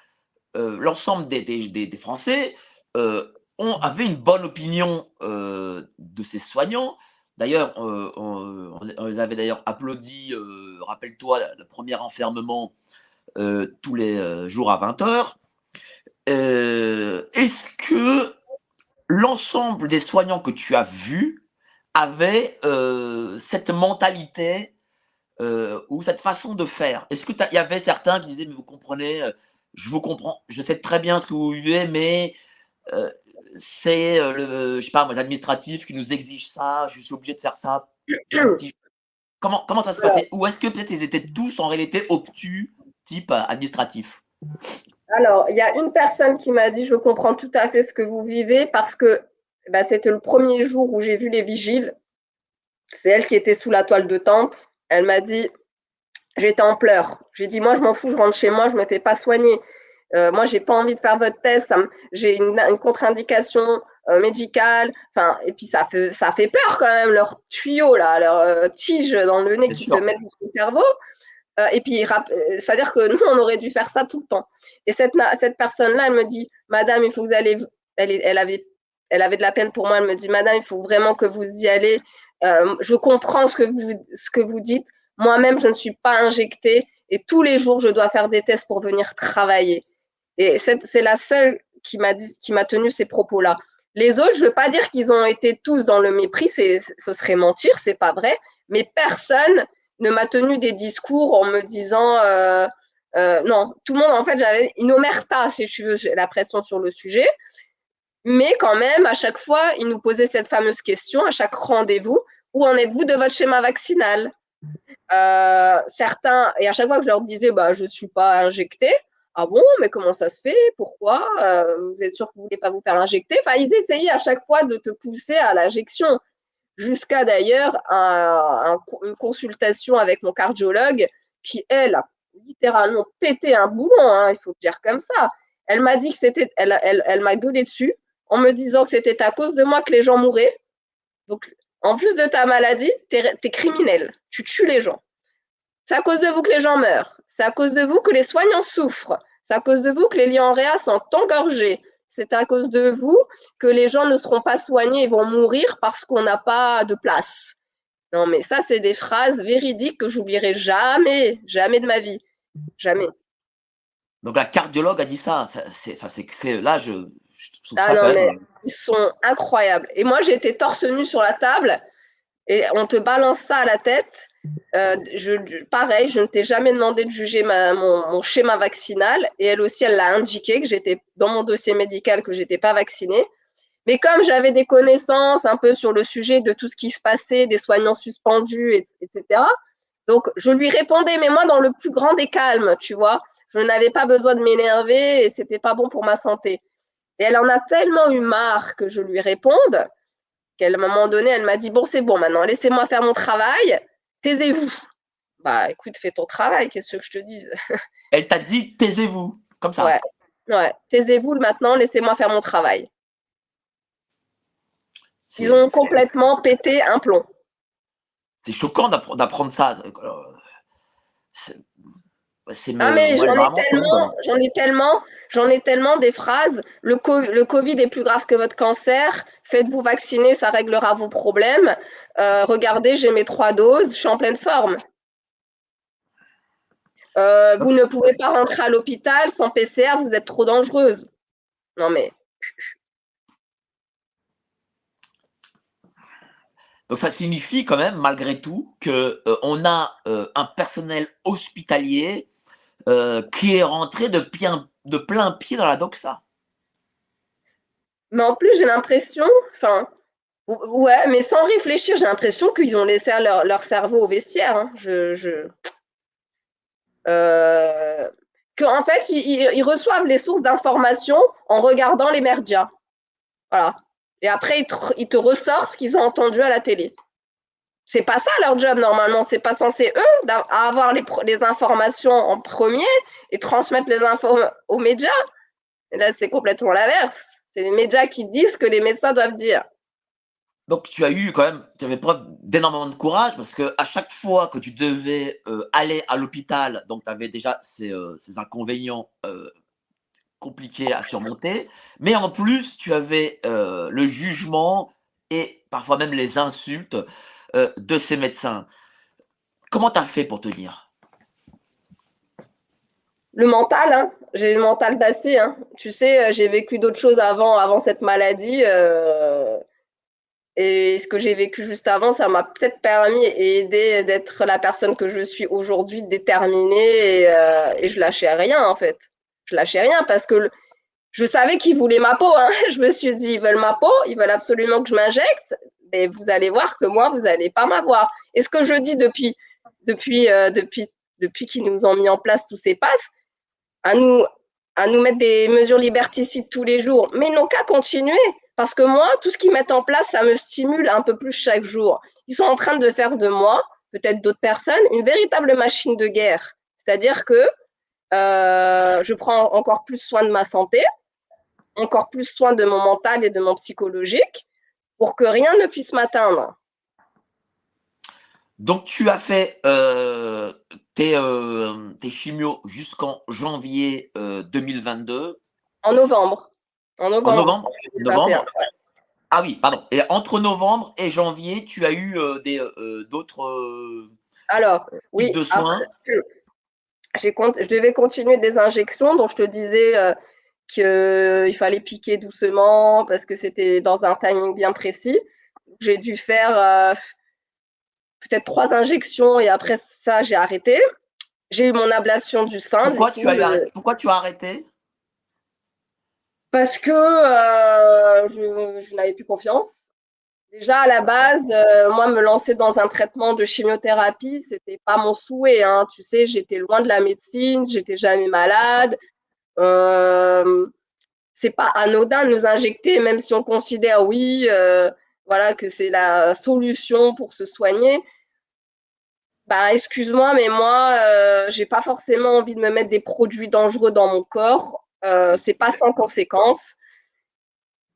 euh, l'ensemble des, des, des, Français ont, avaient une bonne opinion de ces soignants. D'ailleurs, on, on, les avait d'ailleurs applaudi, rappelle-toi, le premier enfermement tous les jours à 20h. Est-ce que l'ensemble des soignants que tu as vus avaient euh, cette mentalité euh, ou cette façon de faire. Est-ce qu'il y avait certains qui disaient, mais vous comprenez, euh, je vous comprends, je sais très bien ce que vous vivez, mais c'est le, je sais pas, les administratifs qui nous exigent ça, je suis obligé de faire ça. [clears throat] Comment, comment ça se passait? Ou est-ce que peut-être ils étaient tous en réalité obtus, type administratif? Alors, il y a une personne qui m'a dit, je comprends tout à fait ce que vous vivez parce que bah, c'était le premier jour où j'ai vu les vigiles. C'est elle qui était sous la toile de tente. Elle m'a dit, j'étais en pleurs. J'ai dit, moi, je m'en fous, je rentre chez moi, je ne me fais pas soigner. Euh, moi, j'ai pas envie de faire votre test. J'ai une, contre-indication euh, médicale. Enfin, et puis ça fait, ça fait peur quand même leur tuyau là, leur euh, tige dans le nez qui te met jusqu'au cerveau. Euh, et puis, euh, c'est-à-dire que nous, on aurait dû faire ça tout le temps. Et cette, cette personne-là, elle me dit, Madame, il faut que vous allez. Elle, elle, avait, elle avait de la peine pour moi. Elle me dit, Madame, il faut vraiment que vous y allez. Euh, je comprends ce que vous, ce que vous dites. Moi-même, je ne suis pas injectée et tous les jours, je dois faire des tests pour venir travailler. Et c'est la seule qui m'a tenu ces propos-là. Les autres, je ne veux pas dire qu'ils ont été tous dans le mépris, ce serait mentir, c'est pas vrai, mais personne ne m'a tenu des discours en me disant euh, euh, non, tout le monde, en fait, j'avais une omerta, si tu veux, la pression sur le sujet. Mais quand même, à chaque fois, ils nous posaient cette fameuse question, à chaque rendez-vous, où en êtes-vous de votre schéma vaccinal? Euh, Certains, et à chaque fois que je leur disais, bah, je ne suis pas injecté, ah bon, mais comment ça se fait? Pourquoi? Vous êtes sûr que vous ne voulez pas vous faire injecter? Enfin, ils essayaient à chaque fois de te pousser à l'injection jusqu'à d'ailleurs une consultation avec mon cardiologue qui, elle, a littéralement pété un boulon, hein, il faut dire comme ça. Elle m'a dit que c'était, elle, m'a gueulé dessus en me disant que c'était à cause de moi que les gens mouraient. Donc, en plus de ta maladie, tu es, criminel, tu tues les gens. C'est à cause de vous que les gens meurent. C'est à cause de vous que les soignants souffrent. C'est à cause de vous que les lits en réa sont engorgés c'est à cause de vous que les gens ne seront pas soignés et vont mourir parce qu'on n'a pas de place. Non, mais ça, c'est des phrases véridiques que j'oublierai jamais, jamais de ma vie. Jamais. Donc la cardiologue a dit ça. C'est, c'est, là, je, ah non, mais euh, ils sont incroyables. Et moi, j'ai été torse nu sur la table et on te balance ça à la tête. Euh, pareil, je ne t'ai jamais demandé de juger mon, schéma vaccinal et elle aussi, elle l'a indiqué que j'étais dans mon dossier médical que j'étais pas vaccinée. Mais comme j'avais des connaissances un peu sur le sujet de tout ce qui se passait, des soignants suspendus, etc. Donc je lui répondais, mais moi dans le plus grand des calmes, tu vois. Je n'avais pas besoin de m'énerver et c'était pas bon pour ma santé. Et elle en a tellement eu marre que je lui réponde qu'à un moment donné, elle m'a dit bon c'est bon maintenant, laissez-moi faire mon travail taisez-vous. Bah écoute, fais ton travail, qu'est-ce que je te dise? [laughs] Elle t'a dit taisez-vous, comme ça. Ouais, ouais. taisez-vous maintenant, laissez-moi faire mon travail. Ils ont complètement pété un plomb. C'est choquant d'apprendre ça. Ah mais j'en ai tellement, j'en ai tellement, j'en ai tellement des phrases. Le, le, Covid est plus grave que votre cancer. Faites-vous vacciner, ça réglera vos problèmes. Euh, regardez, j'ai mes trois doses, je suis en pleine forme. Euh, vous ne pouvez pas rentrer à l'hôpital sans PCR, vous êtes trop dangereuse. Non mais. Donc ça signifie quand même, malgré tout, qu'on euh, a un personnel hospitalier qui est rentré de, de plein pied dans la doxa. Mais en plus, j'ai l'impression, enfin, Ouais, mais sans réfléchir, j'ai l'impression qu'ils ont laissé leur, leur, cerveau au vestiaire. Hein. Je. Euh... Qu'en fait, ils, reçoivent les sources d'informations en regardant les merdias. Voilà. Et après, ils ils te ressortent ce qu'ils ont entendu à la télé. C'est pas ça leur job normalement. C'est pas censé eux avoir les, informations en premier et transmettre les infos aux médias. Et là, c'est complètement l'inverse. C'est les médias qui disent ce que les médecins doivent dire. Donc tu as eu quand même, tu avais preuve d'énormément de courage parce que à chaque fois que tu devais euh, aller à l'hôpital, donc tu avais déjà ces, euh, inconvénients euh, compliqués à surmonter, mais en plus tu avais le jugement et parfois même les insultes de ces médecins. Comment tu as fait pour tenir? Le mental, hein. j'ai le mental d'acier. Hein. Tu sais, j'ai vécu d'autres choses avant, avant cette maladie. Et ce que j'ai vécu juste avant, ça m'a peut-être permis et aidé d'être la personne que je suis aujourd'hui, déterminée et, euh, et, je lâchais rien en fait. Je lâchais rien parce que je savais qu'ils voulaient ma peau. Hein. [laughs] Je me suis dit, ils veulent ma peau, ils veulent absolument que je m'injecte. Mais vous allez voir que moi, vous n'allez pas m'avoir. Et ce que je dis depuis, depuis, euh, depuis, depuis qu'ils nous ont mis en place tous ces passes, à nous, à nous mettre des mesures liberticides tous les jours, mais ils n'ont qu'à continuer. Parce que moi, tout ce qu'ils mettent en place, ça me stimule un peu plus chaque jour. Ils sont en train de faire de moi, peut-être d'autres personnes, une véritable machine de guerre. C'est-à-dire que euh, je prends encore plus soin de ma santé, encore plus soin de mon mental et de mon psychologique pour que rien ne puisse m'atteindre. Donc, tu as fait euh, tes, euh, tes, chimios jusqu'en janvier 2022 En novembre. En novembre. Ah oui, pardon. Et entre novembre et janvier, tu as eu euh, des euh, d'autres euh, Alors, oui, de soins? je devais continuer des injections dont je te disais qu'il fallait piquer doucement parce que c'était dans un timing bien précis. J'ai dû faire euh, peut-être trois injections et après ça, j'ai arrêté. J'ai eu mon ablation du sein. Pourquoi, tu, as arrêté Pourquoi tu as arrêté? Parce que euh, je, n'avais plus confiance. Déjà à la base, euh, moi me lancer dans un traitement de chimiothérapie, c'était pas mon souhait. Hein. Tu sais, j'étais loin de la médecine, j'étais jamais malade. Euh, c'est pas anodin de nous injecter, même si on considère oui, euh, voilà que c'est la solution pour se soigner. Bah, excuse-moi, mais moi, euh, j'ai pas forcément envie de me mettre des produits dangereux dans mon corps. Euh, c'est pas sans conséquence.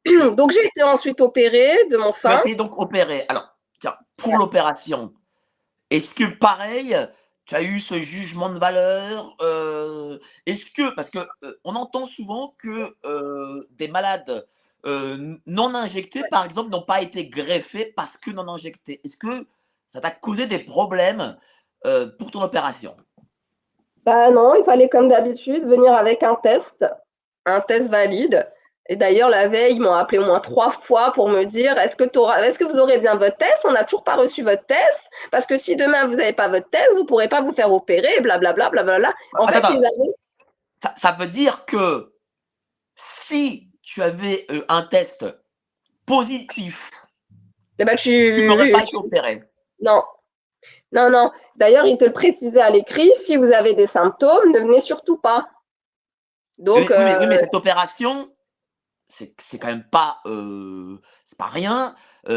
[clears throat] donc j'ai été ensuite opérée de mon sein. Tu été donc opérée. Alors, tiens, pour l'opération, est-ce que pareil, tu as eu ce jugement de valeur euh, Est-ce que, parce que euh, entend souvent que euh, des malades non injectés, par exemple, n'ont pas été greffés parce que non injectés. Est-ce que ça t'a causé des problèmes pour ton opération? Bah non, il fallait comme d'habitude venir avec un test, un test valide. Et d'ailleurs, la veille, ils m'ont appelé au moins trois fois pour me dire est-ce que, est que vous aurez bien votre test? On n'a toujours pas reçu votre test. Parce que si demain, vous n'avez pas votre test, vous ne pourrez pas vous faire opérer, blablabla. Bla, bla, bla, En fait, ça, veut dire que si tu avais euh, un test positif, eh ben, tu n'aurais pas été opéré. Non. Non, non. D'ailleurs, il te le précisait à l'écrit si vous avez des symptômes, ne venez surtout pas. Donc, oui, mais, oui, mais euh, cette opération, c'est quand même pas c'est pas rien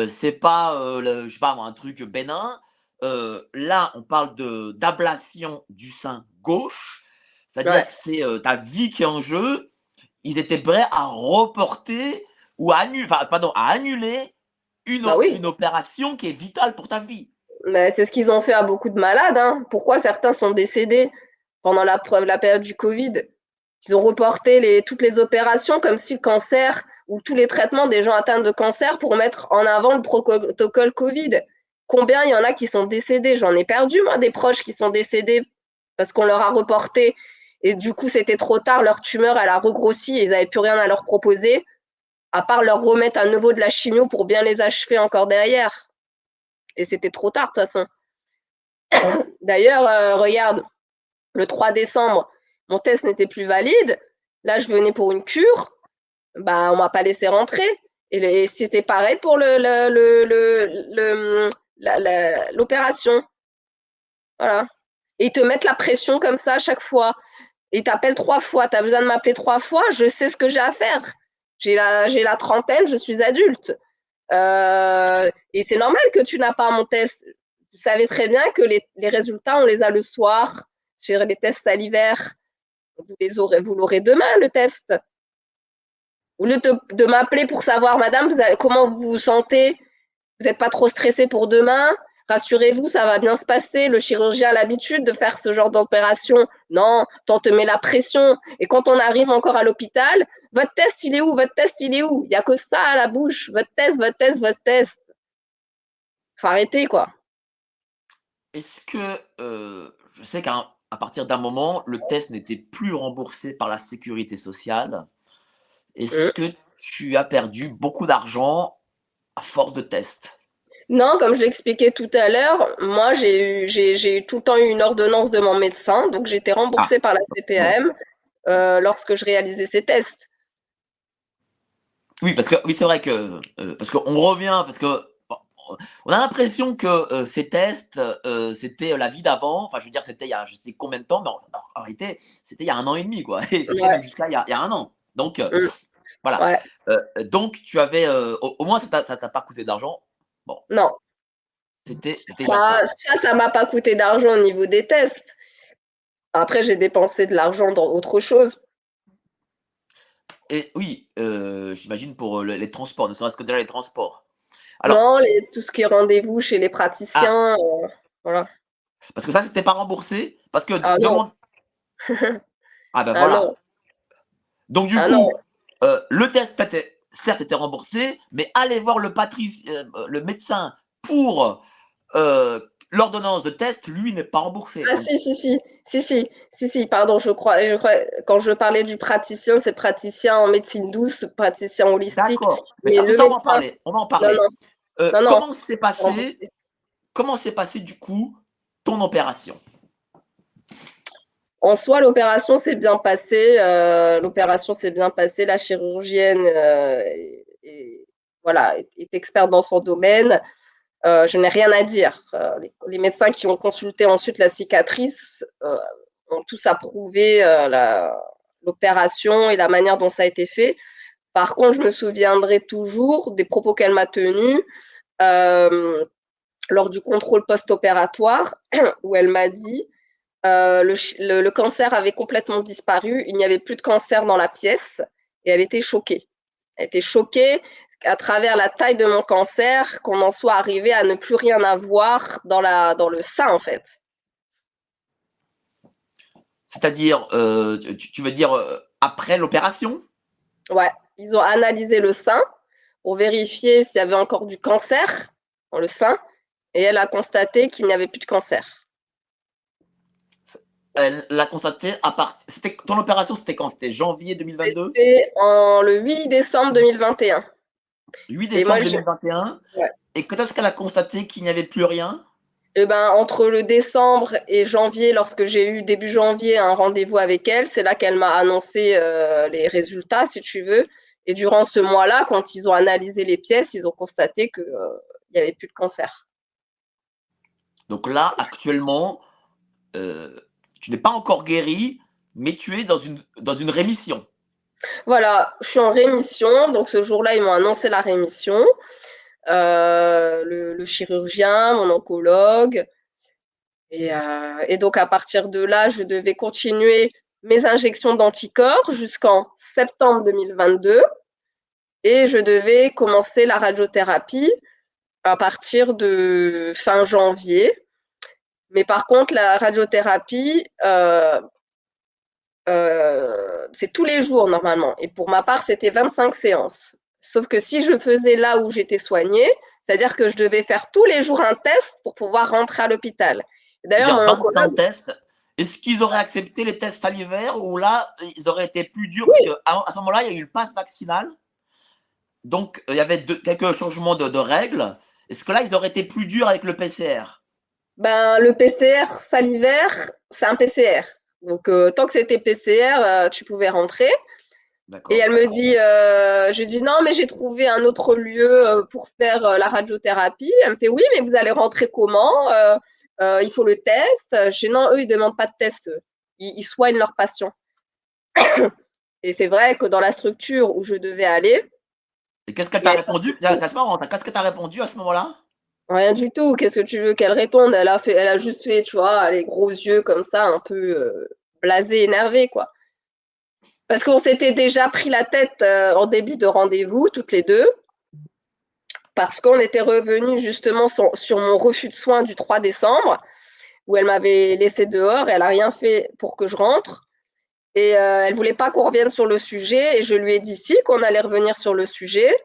c'est pas le, je sais pas un truc bénin. Là on parle de d'ablation du sein gauche c'est-à-dire que c'est ta vie qui est en jeu. Ils étaient prêts à reporter ou à annuler pardon à annuler une, bah une opération qui est vitale pour ta vie. Mais c'est ce qu'ils ont fait à beaucoup de malades hein. pourquoi certains sont décédés pendant la, la période du Covid? Ils ont reporté les, toutes les opérations comme si le cancer ou tous les traitements des gens atteints de cancer pour mettre en avant le protocole Covid. Combien il y en a qui sont décédés? J'en ai perdu, moi, des proches qui sont décédés parce qu'on leur a reporté et du coup, c'était trop tard. Leur tumeur, elle a regrossi et ils n'avaient plus rien à leur proposer, à part leur remettre à nouveau de la chimio pour bien les achever encore derrière. Et c'était trop tard, de toute façon. [coughs] D'ailleurs, euh, regarde, le 3 décembre, mon test n'était plus valide. Là, je venais pour une cure. Bah, on m'a pas laissé rentrer. Et c'était pareil pour le, l'opération. Voilà. Et ils te mettent la pression comme ça à chaque fois. Ils t'appellent trois fois. Tu as besoin de m'appeler trois fois. Je sais ce que j'ai à faire. J'ai la, j'ai la trentaine, je suis adulte. Euh, et c'est normal que tu n'as pas mon test. Vous savez très bien que les, les résultats, on les a le soir sur les tests salivaires vous les aurez, vous l'aurez demain le test. Au lieu de, m'appeler pour savoir, madame, comment vous vous sentez, vous n'êtes pas trop stressé pour demain, rassurez-vous, ça va bien se passer. Le chirurgien a l'habitude de faire ce genre d'opération. Non, t'en te mets la pression. Et quand on arrive encore à l'hôpital, votre test, il est où? Votre test, il est où? Il n'y a que ça à la bouche. Votre test, votre test, votre test. Faut arrêter, quoi. Est-ce que, euh, je sais qu'un à partir d'un moment, le test n'était plus remboursé par la sécurité sociale. Est-ce euh. que tu as perdu beaucoup d'argent à force de tests Non, comme je l'expliquais tout à l'heure, moi j'ai j'ai tout le temps eu une ordonnance de mon médecin, donc j'ai été remboursée ah. par la CPAM euh, lorsque je réalisais ces tests. Oui, parce que oui, c'est vrai que euh, parce qu'on revient parce que on a l'impression que euh, ces tests, euh, c'était la vie d'avant. Enfin, je veux dire, c'était il y a je sais combien de temps, mais en, réalité, c'était il y a un an et demi, quoi. Et c'était jusqu'à il, y a un an. Donc, euh, mmh. voilà. donc, tu avais, au, moins, ça ne t'a pas coûté d'argent. Bon. Non. C'était ça. Ça, ça m'a pas coûté d'argent au niveau des tests. Après, j'ai dépensé de l'argent dans autre chose. Et oui, j'imagine pour les transports, ne serait-ce que déjà les transports non, tout ce qui est rendez-vous chez les praticiens, ah. euh, voilà. Parce que ça, c'était pas remboursé? Parce que ah, non. [laughs] ah ben ah, voilà. Donc du coup, euh, le test certes était remboursé, mais aller voir le, euh, le médecin pour l'ordonnance de test, lui, n'est pas remboursée. Ah si, si, si, si, si, si, si, pardon, je crois, je crois quand je parlais du praticien, c'est praticien en médecine douce, praticien holistique. D'accord, mais, ça, ça, on va en parler, on va en parler. Euh, comment s'est passé, comment s'est passé du coup ton opération? En soi, l'opération s'est bien passée. Euh, l'opération s'est bien passée. La chirurgienne euh, est, voilà, est, experte dans son domaine. Je n'ai rien à dire. Les, médecins qui ont consulté ensuite la cicatrice ont tous approuvé l'opération et la manière dont ça a été fait. Par contre, je me souviendrai toujours des propos qu'elle m'a tenus lors du contrôle post-opératoire [clears throat] où elle m'a dit euh, le, cancer avait complètement disparu, il n'y avait plus de cancer dans la pièce et elle était choquée. Elle était choquée à travers la taille de mon cancer qu'on en soit arrivé à ne plus rien avoir dans, la, dans le sein en fait. C'est-à-dire, euh, tu, veux dire euh, après l'opération? Ouais, ils ont analysé le sein pour vérifier s'il y avait encore du cancer dans le sein et elle a constaté qu'il n'y avait plus de cancer elle l'a constaté à partir. C'était ton opération, c'était quand? C'était janvier 2022 C'était en le 8 décembre 2021. 8 décembre 2021. Et quand est-ce qu'elle a constaté qu'il n'y avait plus rien? Eh ben, entre le décembre et janvier, lorsque j'ai eu début janvier un rendez-vous avec elle, c'est là qu'elle m'a annoncé euh, les résultats, si tu veux. Et durant ce mois-là, quand ils ont analysé les pièces, ils ont constaté qu'il euh, n'y avait plus de cancer. Donc là, actuellement, euh, tu n'es pas encore guéri, mais tu es dans une, dans une rémission. Voilà, je suis en rémission. Donc ce jour-là, ils m'ont annoncé la rémission. Euh, le, chirurgien, mon oncologue. Et, euh, et, donc à partir de là, je devais continuer mes injections d'anticorps jusqu'en septembre 2022. Et je devais commencer la radiothérapie à partir de fin janvier. Mais par contre, la radiothérapie, euh, euh, c'est tous les jours normalement. Et pour ma part, c'était 25 séances. Sauf que si je faisais là où j'étais soignée, c'est-à-dire que je devais faire tous les jours un test pour pouvoir rentrer à l'hôpital. D'ailleurs, 25 tests. Est-ce qu'ils auraient accepté les tests salivaires ou là, ils auraient été plus durs? Parce à ce moment-là, il y a eu le pass vaccinal. Donc, il y avait quelques changements de, de règles. Est-ce que là, ils auraient été plus durs avec le PCR ben, le PCR salivaire, c'est un PCR. Donc, euh, tant que c'était PCR, euh, tu pouvais rentrer. Et elle me dit, euh, je dis non, mais j'ai trouvé un autre lieu pour faire la radiothérapie. Elle me fait oui, mais vous allez rentrer comment Il faut le test. Dis non, eux, ils ne demandent pas de test. Ils, soignent leurs patients. [coughs] Et c'est vrai que dans la structure où je devais aller. Et qu'est-ce qu'elle t'a répondu? Qu'est-ce que tu as répondu à ce moment-là? Rien du tout. Qu'est-ce que tu veux qu'elle réponde? Elle a fait, elle a juste fait, tu vois, les gros yeux comme ça, un peu euh, blasé, énervé, quoi. Parce qu'on s'était déjà pris la tête euh, en début de rendez-vous, toutes les deux, parce qu'on était revenu justement sur, mon refus de soins du 3 décembre, où elle m'avait laissé dehors et elle n'a rien fait pour que je rentre. Et euh, elle voulait pas qu'on revienne sur le sujet, et je lui ai dit si, qu'on allait revenir sur le sujet.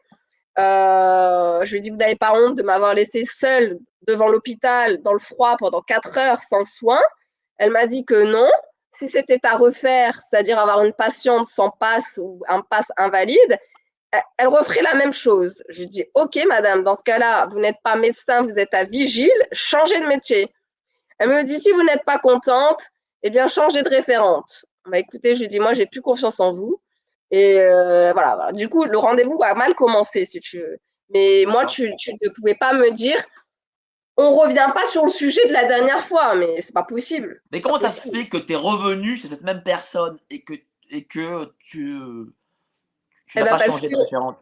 Euh, je lui ai dit, vous n'avez pas honte de m'avoir laissé seule devant l'hôpital dans le froid pendant quatre heures sans soin. Elle m'a dit que non. Si c'était à refaire, c'est-à-dire avoir une patiente sans passe ou un passe invalide, elle referait la même chose. Je lui dis, OK, madame, dans ce cas-là, vous n'êtes pas médecin, vous êtes à vigile, changez de métier. Elle me dit, si vous n'êtes pas contente, eh bien, changez de référente. Bah, écoutez, je lui dis, moi, j'ai plus confiance en vous. Et euh, voilà, Du coup, le rendez-vous a mal commencé, si tu veux. Mais moi, tu, ne pouvais pas me dire, on revient pas sur le sujet de la dernière fois, mais c'est pas possible. Mais comment ça se fait que tu es revenu chez cette même personne et que, et que tu, tu eh n'as ben, pas changé de référente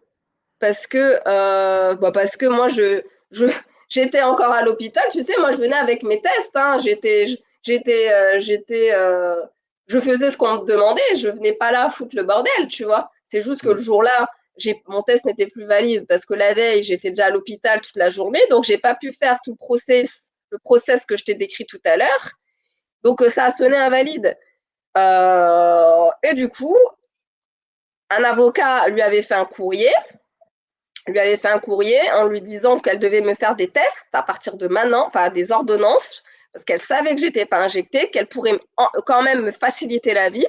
Parce que, euh, bah parce que moi, je, je, j'étais encore à l'hôpital. Tu sais, moi, je venais avec mes tests. Hein. J'étais, j'étais, euh, j'étais je faisais ce qu'on me demandait, je venais pas là foutre le bordel, tu vois. C'est juste que le jour-là, mon test n'était plus valide parce que la veille, j'étais déjà à l'hôpital toute la journée, donc j'ai pas pu faire tout le process, le process que je t'ai décrit tout à l'heure. Donc euh, ça a sonné invalide. Euh, et du coup, un avocat lui avait fait un courrier lui avais fait un courrier en lui disant qu'elle devait me faire des tests à partir de maintenant, enfin des ordonnances, parce qu'elle savait que j'étais pas injectée, qu'elle pourrait quand même me faciliter la vie.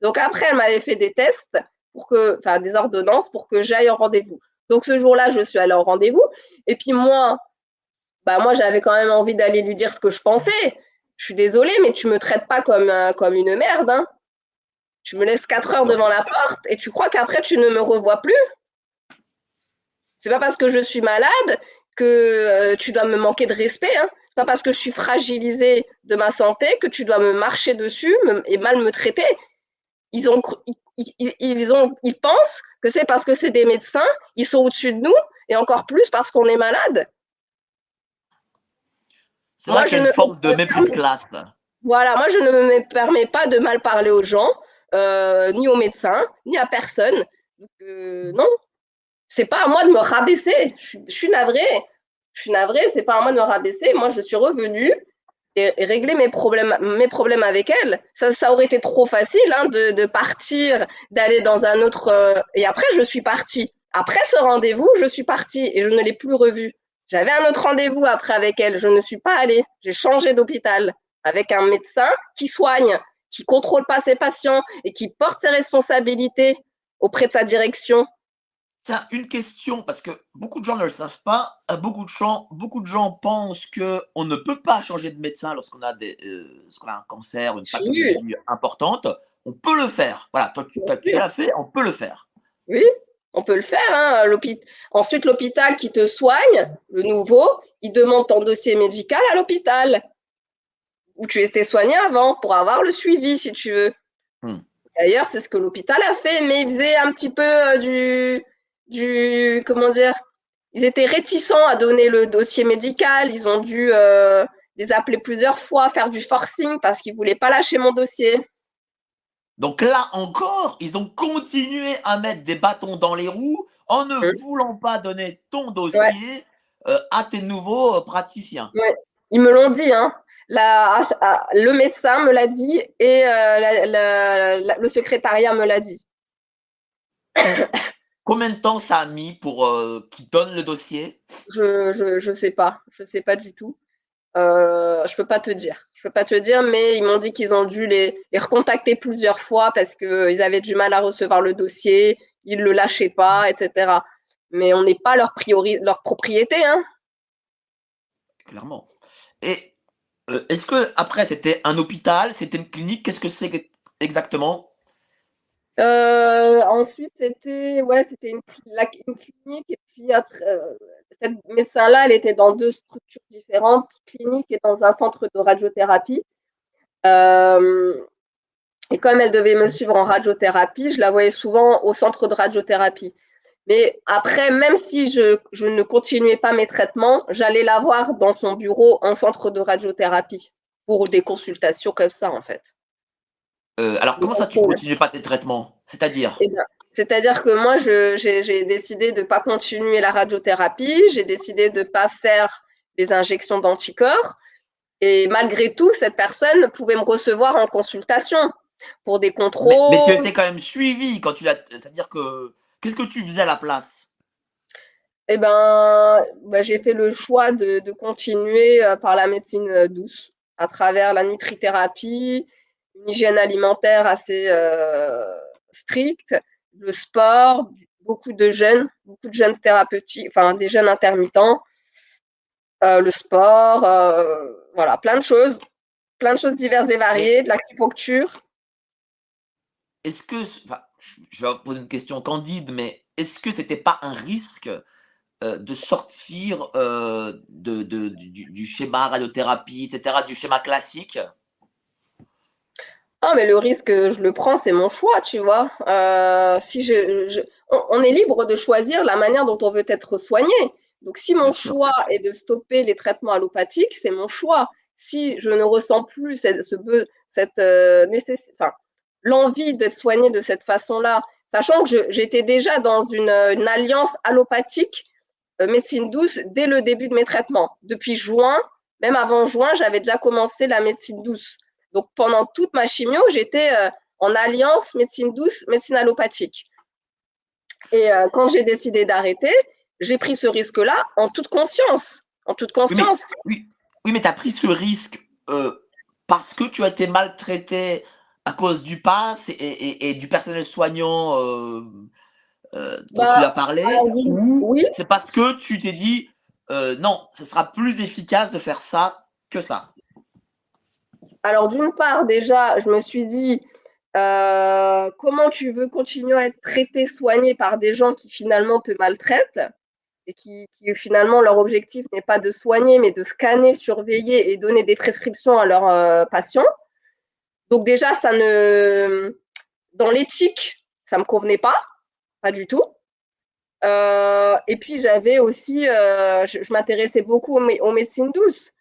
Donc après, elle m'avait fait des tests pour que, enfin des ordonnances pour que j'aille au rendez-vous. Donc ce jour-là, je suis allée au rendez-vous. Et puis moi, bah moi j'avais quand même envie d'aller lui dire ce que je pensais. Je suis désolée, mais tu me traites pas comme, euh, comme une merde. Hein. Tu me laisses quatre heures devant la porte et tu crois qu'après tu ne me revois plus? C'est pas parce que je suis malade que euh, tu dois me manquer de respect. Hein. C'est pas parce que je suis fragilisée de ma santé que tu dois me marcher dessus et mal me traiter. Ils ont, ils, ont, ils pensent que c'est parce que c'est des médecins, ils sont au-dessus de nous, et encore plus parce qu'on est malade. C'est là qu'il y a une forme de mépris de classe. Voilà, moi je ne me permets pas de mal parler aux gens, euh, ni aux médecins, ni à personne. Euh, non, c'est pas à moi de me rabaisser. Je, suis navrée. Je suis navrée, c'est pas à moi de me rabaisser. Moi, je suis revenue et, régler mes problèmes, mes problèmes avec elle. Ça, ça aurait été trop facile hein, de, de, partir, d'aller dans un autre. Euh, et après, je suis partie. Après ce rendez-vous, je suis partie et je ne l'ai plus revue. J'avais un autre rendez-vous après avec elle. Je ne suis pas allée. J'ai changé d'hôpital avec un médecin qui soigne, qui contrôle pas ses patients et qui porte ses responsabilités auprès de sa direction. Tiens, une question, parce que beaucoup de gens ne le savent pas. Euh, beaucoup de gens, beaucoup de gens pensent qu'on ne peut pas changer de médecin lorsqu'on a, des, euh, a un cancer, une pathologie importante. On peut le faire. Voilà, toi, tu, tu l'as fait, on peut le faire. Oui, on peut le faire. Hein. Ensuite, l'hôpital qui te soigne, le nouveau, il demande ton dossier médical à l'hôpital où tu étais soigné avant pour avoir le suivi si tu veux. Hmm. D'ailleurs, c'est ce que l'hôpital a fait, mais ils faisaient un petit peu euh, du, du, comment dire, ils étaient réticents à donner le dossier médical. Ils ont dû euh, les appeler plusieurs fois, faire du forcing parce qu'ils voulaient pas lâcher mon dossier. Donc là encore, ils ont continué à mettre des bâtons dans les roues en ne voulant pas donner ton dossier euh, à tes nouveaux praticiens. Ils me l'ont dit, hein. La, le médecin me l'a dit et euh, le secrétariat me l'a dit. [coughs] Combien de temps ça a mis pour qu'ils donnent le dossier? Je ne sais pas. Je sais pas du tout. Euh, je peux pas te dire. Je peux pas te dire, mais ils m'ont dit qu'ils ont dû les, recontacter plusieurs fois parce qu'ils avaient du mal à recevoir le dossier, ils le lâchaient pas, etc. Mais on n'est pas leur, priori leur propriété. Hein. Clairement. Et euh, est-ce que après c'était un hôpital, c'était une clinique Qu'est-ce que c'est exactement? Euh, Ensuite, c'était ouais, c'était une, clinique et puis après, euh, cette médecin-là, elle était dans deux structures différentes, clinique et dans un centre de radiothérapie. Et comme elle devait me suivre en radiothérapie, je la voyais souvent au centre de radiothérapie. Mais après, même si je, je ne continuais pas mes traitements, j'allais la voir dans son bureau en centre de radiothérapie pour des consultations comme ça, en fait. Euh, alors, comment ça, tu ne continues pas tes traitements? C'est-à-dire? Eh c'est-à-dire que moi, j'ai décidé de ne pas continuer la radiothérapie, j'ai décidé de ne pas faire les injections d'anticorps. Et malgré tout, cette personne pouvait me recevoir en consultation pour des contrôles. Mais, tu étais quand même suivi quand tu l'as. C'est-à-dire que qu'est-ce que tu faisais à la place? Eh ben, bah, j'ai fait le choix de, continuer euh, par la médecine euh, douce, à travers la nutrithérapie, une hygiène alimentaire assez euh, stricte, le sport, beaucoup de jeunes, beaucoup de jeunes thérapeutiques, enfin des jeunes intermittents, euh, le sport, euh, voilà, plein de choses, plein de choses diverses et variées, de l'acupuncture. Est-ce que, je vais poser une question candide, mais est-ce que c'était pas un risque euh, de sortir de, du, schéma radiothérapie, etc., du schéma classique? Ah, mais le risque, je le prends, c'est mon choix, tu vois. Euh, si je, on, est libre de choisir la manière dont on veut être soigné. Donc, si mon choix est de stopper les traitements allopathiques, c'est mon choix. Si je ne ressens plus cette, ce, cette euh, enfin, l'envie d'être soigné de cette façon-là, sachant que j'étais déjà dans une, une alliance allopathique euh, médecine douce dès le début de mes traitements. Depuis juin, même avant juin, j'avais déjà commencé la médecine douce. Donc pendant toute ma chimio, j'étais euh, en alliance médecine douce, médecine allopathique. Et euh, quand j'ai décidé d'arrêter, j'ai pris ce risque-là en toute conscience. En toute conscience. Oui, oui, mais tu as pris ce risque parce que tu as été maltraité à cause du pass et, du personnel soignant euh, euh, dont tu bah, as parlé. oui. C'est parce que tu t'es dit non, ce sera plus efficace de faire ça que ça. Alors, d'une part, déjà, je me suis dit, comment tu veux continuer à être traité, soigné par des gens qui finalement te maltraitent et qui, finalement leur objectif n'est pas de soigner, mais de scanner, surveiller et donner des prescriptions à leurs euh, patients? Donc déjà, ça ne, dans l'éthique, ça me convenait pas, pas du tout. Euh, et puis j'avais aussi, euh, je, m'intéressais beaucoup aux, médecines douces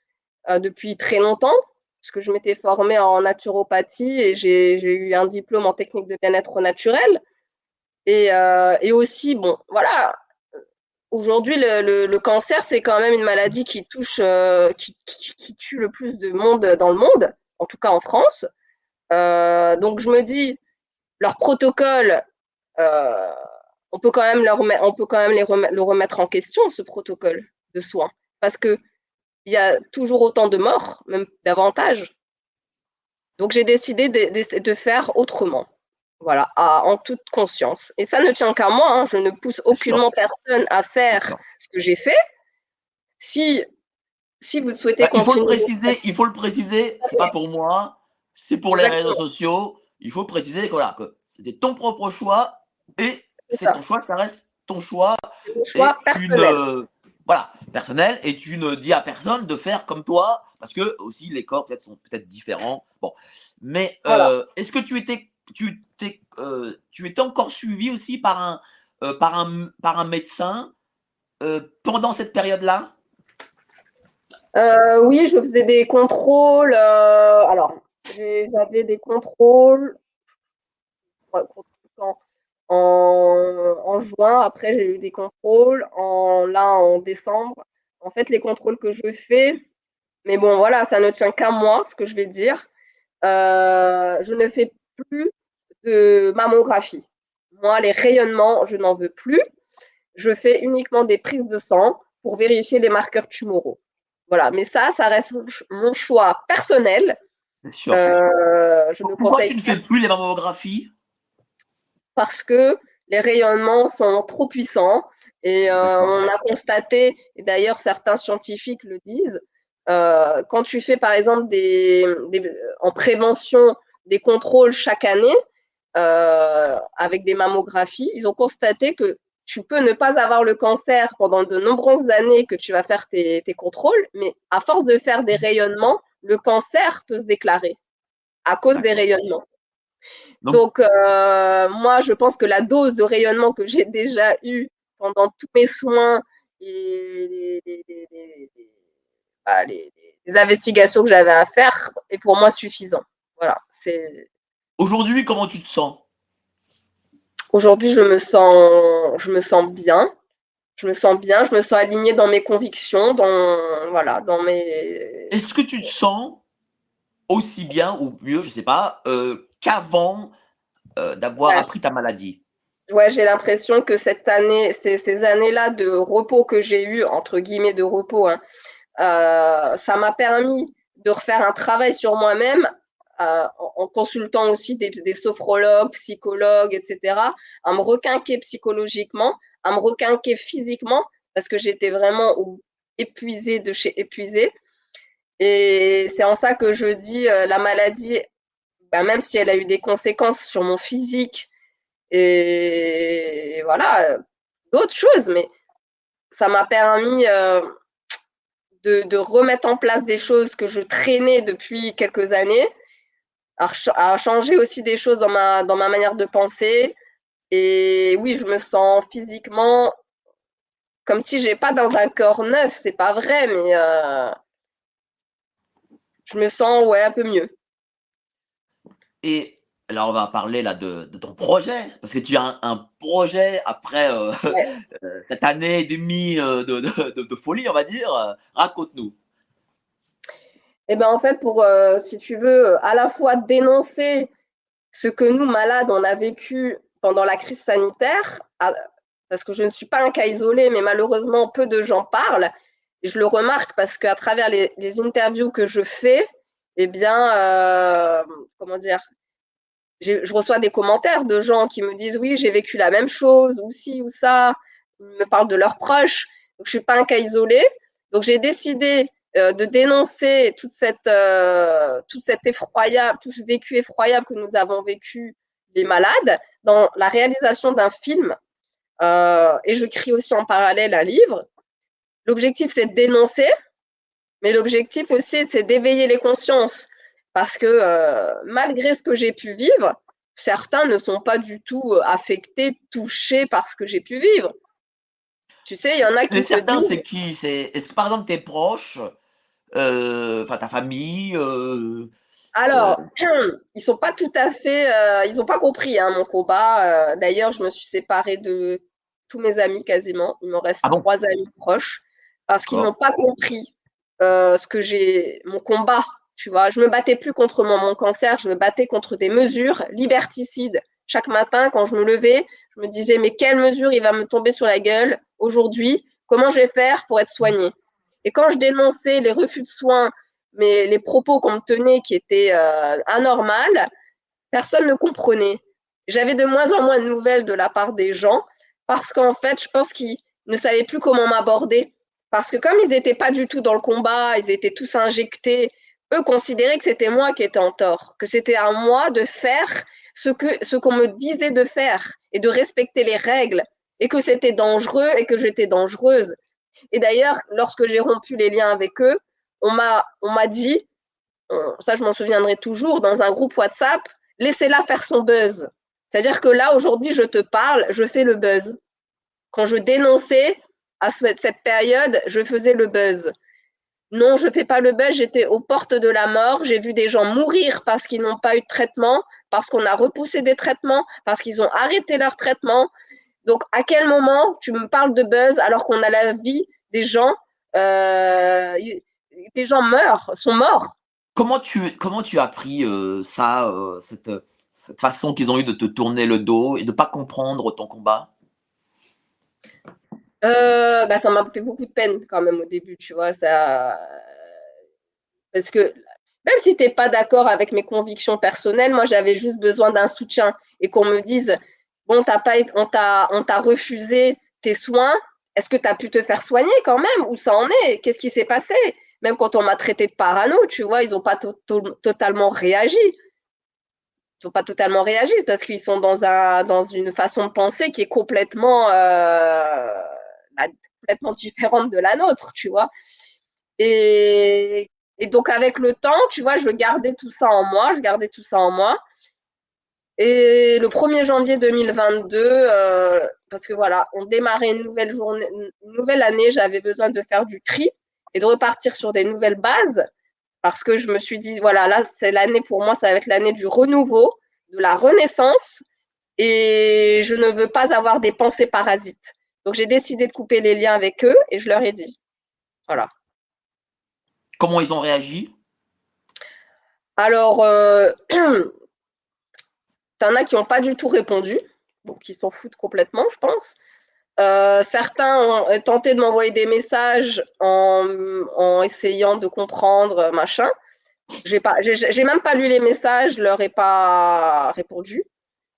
depuis très longtemps, parce que je m'étais formée en naturopathie et j'ai eu un diplôme en technique de bien-être naturel. Et, aussi, bon, voilà, Aujourd'hui, le, cancer, c'est quand même une maladie qui touche, euh, qui, tue le plus de monde dans le monde, en tout cas en France. Euh, donc, je me dis, leur protocole, euh, on peut quand même, leur on peut quand même les le remettre en question, ce protocole de soins, parce qu'il y a toujours autant de morts, même davantage. Donc, j'ai décidé de faire autrement. Voilà, en toute conscience. Et ça ne tient qu'à moi. Hein. Je ne pousse aucunement personne à faire ce que j'ai fait. Si, si vous souhaitez bah, continuer. Il faut le préciser, il faut le préciser, c'est pas pour moi, c'est pour les réseaux sociaux. Il faut préciser que, voilà, que c'était ton propre choix et c'est ton choix, ça reste ton choix. choix personnel. Euh, voilà, personnel. Et tu ne dis à personne de faire comme toi, parce que aussi les corps peut-être sont peut-être différents. Bon, mais euh, est-ce que tu étais tu, t'es, euh, tu étais encore suivi aussi par un, par un, par un médecin pendant cette période-là? Oui, je faisais des contrôles. alors, j'avais des contrôles en, juin. Après, j'ai eu des contrôles en, là en décembre. En fait, les contrôles que je fais, mais bon, voilà, ça ne tient qu'à moi, ce que je vais dire. je ne fais plus de mammographie. Moi, les rayonnements, je n'en veux plus. Je fais uniquement des prises de sang pour vérifier les marqueurs tumoraux. Voilà, mais ça, ça reste mon choix personnel. Sûr. Euh, je ne Pourquoi tu ne fais plus les mammographies? Parce que les rayonnements sont trop puissants et euh, on a constaté, et d'ailleurs certains scientifiques le disent, euh, quand tu fais par exemple des, en prévention des contrôles chaque année, euh, avec des mammographies, ils ont constaté que tu peux ne pas avoir le cancer pendant de nombreuses années que tu vas faire tes, contrôles, mais à force de faire des rayonnements, le cancer peut se déclarer à cause des rayonnements. Donc, euh, moi, je pense que la dose de rayonnement que j'ai déjà eue pendant tous mes soins et bah, les, les investigations que j'avais à faire est pour moi suffisant. Voilà, c'est Aujourd'hui, comment tu te sens? Aujourd'hui, je me sens, je me sens bien. Je me sens bien, je me sens alignée dans mes convictions, dans voilà, dans mes. Est-ce que tu te sens aussi bien ou mieux, je ne sais pas, euh, qu'avant euh, d'avoir appris ta maladie? Ouais, j'ai l'impression que cette année, ces, ces années-là de repos que j'ai eu entre guillemets de repos, hein, euh, ça m'a permis de refaire un travail sur moi-même en, consultant aussi des, sophrologues, psychologues, etc., à me requinquer psychologiquement, à me requinquer physiquement, parce que j'étais vraiment épuisée de chez épuisée. Et c'est en ça que je dis euh, la maladie, bah, même si elle a eu des conséquences sur mon physique et voilà, d'autres choses, mais ça m'a permis euh, de, remettre en place des choses que je traînais depuis quelques années à, changer aussi des choses dans ma, dans ma manière de penser. Et oui, je me sens physiquement comme si j'ai pas dans un corps neuf, c'est pas vrai, mais euh, je me sens ouais un peu mieux. Et alors on va parler là de, ton projet, parce que tu as un, projet après euh, [laughs] euh, cette année et demie de, de, folie, on va dire. Raconte-nous. Eh ben, en fait, pour, euh, si tu veux, à la fois dénoncer ce que nous, malades, on a vécu pendant la crise sanitaire, parce que je ne suis pas un cas isolé, mais malheureusement, peu de gens parlent. Et je le remarque parce qu'à travers les, interviews que je fais, eh bien, euh, comment dire, je reçois des commentaires de gens qui me disent oui, j'ai vécu la même chose, ou ci ou ça, ils me parlent de leurs proches. Je suis pas un cas isolé. Donc, j'ai décidé euh, de dénoncer toute cette, euh, toute cette effroyable, tout ce vécu effroyable que nous avons vécu les malades dans la réalisation d'un film. Euh, et je crie aussi en parallèle un livre. L'objectif, c'est de dénoncer, mais l'objectif aussi, c'est d'éveiller les consciences. Parce que malgré ce que j'ai pu vivre, certains ne sont pas du tout affectés, touchés par ce que j'ai pu vivre. Tu sais, il y en a qui. certains, c'est qui? Est-ce que par exemple tes proches, enfin ta famille euh, Alors, euh [clears throat] ils sont pas tout à fait. ils n'ont pas compris hein, mon combat. D'ailleurs, je me suis séparée de tous mes amis quasiment. Il me reste ah trois amis proches parce qu'ils n'ont pas compris ce que j'ai, mon combat. Tu vois, je me battais plus contre mon cancer, je me battais contre des mesures liberticides chaque matin, quand je me levais, je me disais, mais quelle mesure il va me tomber sur la gueule aujourd'hui? Comment je vais faire pour être soignée? Et quand je dénonçais les refus de soins, mais les propos qu'on me tenait qui étaient euh, anormales, personne ne comprenait. J'avais de moins en moins de nouvelles de la part des gens parce qu'en fait, je pense qu'ils ne savaient plus comment m'aborder. Parce que comme ils n'étaient pas du tout dans le combat, ils étaient tous injectés, eux considéraient que c'était moi qui étais en tort, que c'était à moi de faire ce ce qu'on me disait de faire et de respecter les règles et que c'était dangereux et que j'étais dangereuse. Et d'ailleurs, lorsque j'ai rompu les liens avec eux, on m'a on m'a dit, ça je m'en souviendrai toujours, dans un groupe WhatsApp, laissez-la faire son buzz. C'est-à-dire que là aujourd'hui, je te parle, je fais le buzz. Quand je dénonçais à cette période, je faisais le buzz. Non, je fais pas le buzz, j'étais aux portes de la mort, j'ai vu des gens mourir parce qu'ils n'ont pas eu de traitement, parce qu'on a repoussé des traitements, parce qu'ils ont arrêté leur traitement. Donc, à quel moment tu me parles de buzz alors qu'on a la vie des gens, euh, des gens meurent, sont morts? Comment tu, comment tu as pris euh, ça, euh, cette, cette, façon qu'ils ont eu de te tourner le dos et de ne pas comprendre ton combat? Bah, Ça m'a fait beaucoup de peine quand même au début, tu vois. Ça... Parce que même si tu n'es pas d'accord avec mes convictions personnelles, moi, j'avais juste besoin d'un soutien et qu'on me dise, bon, on t'a refusé tes soins, est-ce que tu as pu te faire soigner quand même? Où ça en est? Qu'est-ce qui s'est passé? Même quand on m'a traité de parano, tu vois, ils n'ont pas totalement réagi. Ils n'ont pas totalement réagi parce qu'ils sont dans, un, dans une façon de penser qui est complètement, euh, complètement différente de la nôtre, tu vois. Et et donc, avec le temps, tu vois, je gardais tout ça en moi, je gardais tout ça en moi. Et le 1er janvier 2022, euh, parce que voilà, on démarrait une nouvelle journée, une nouvelle année, j'avais besoin de faire du tri et de repartir sur des nouvelles bases parce que je me suis dit, voilà, là, c'est l'année pour moi, ça va être l'année du renouveau, de la renaissance et je ne veux pas avoir des pensées parasites. Donc, j'ai décidé de couper les liens avec eux et je leur ai dit, voilà. Comment ils ont réagi? Alors, euh, [clears throat] t'en as qui n'ont pas du tout répondu, donc qui s'en foutent complètement, je pense. Euh, certains ont tenté de m'envoyer des messages en, essayant de comprendre, machin. J'ai pas, j'ai même pas lu les messages, je leur ai pas répondu.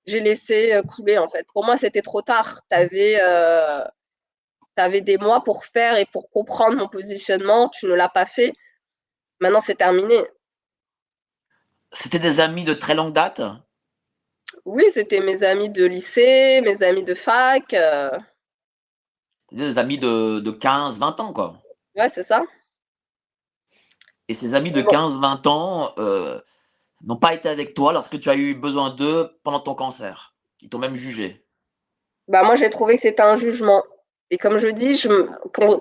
J'ai laissé euh, couler en fait. Pour moi, c'était trop tard. Tu avais, avais, des mois pour faire et pour comprendre mon positionnement. Tu ne l'as pas fait. Maintenant, c'est terminé. C'était des amis de très longue date? Oui, c'était mes amis de lycée, mes amis de fac. Euh. Des amis de, de 15, 20 ans, quoi. Ouais, c'est ça. Et ces amis de 15, 20 ans euh, n'ont pas été avec toi lorsque tu as eu besoin d'eux pendant ton cancer. Ils t'ont même jugé. Bah, moi, j'ai trouvé que c'était un jugement. Et comme je dis,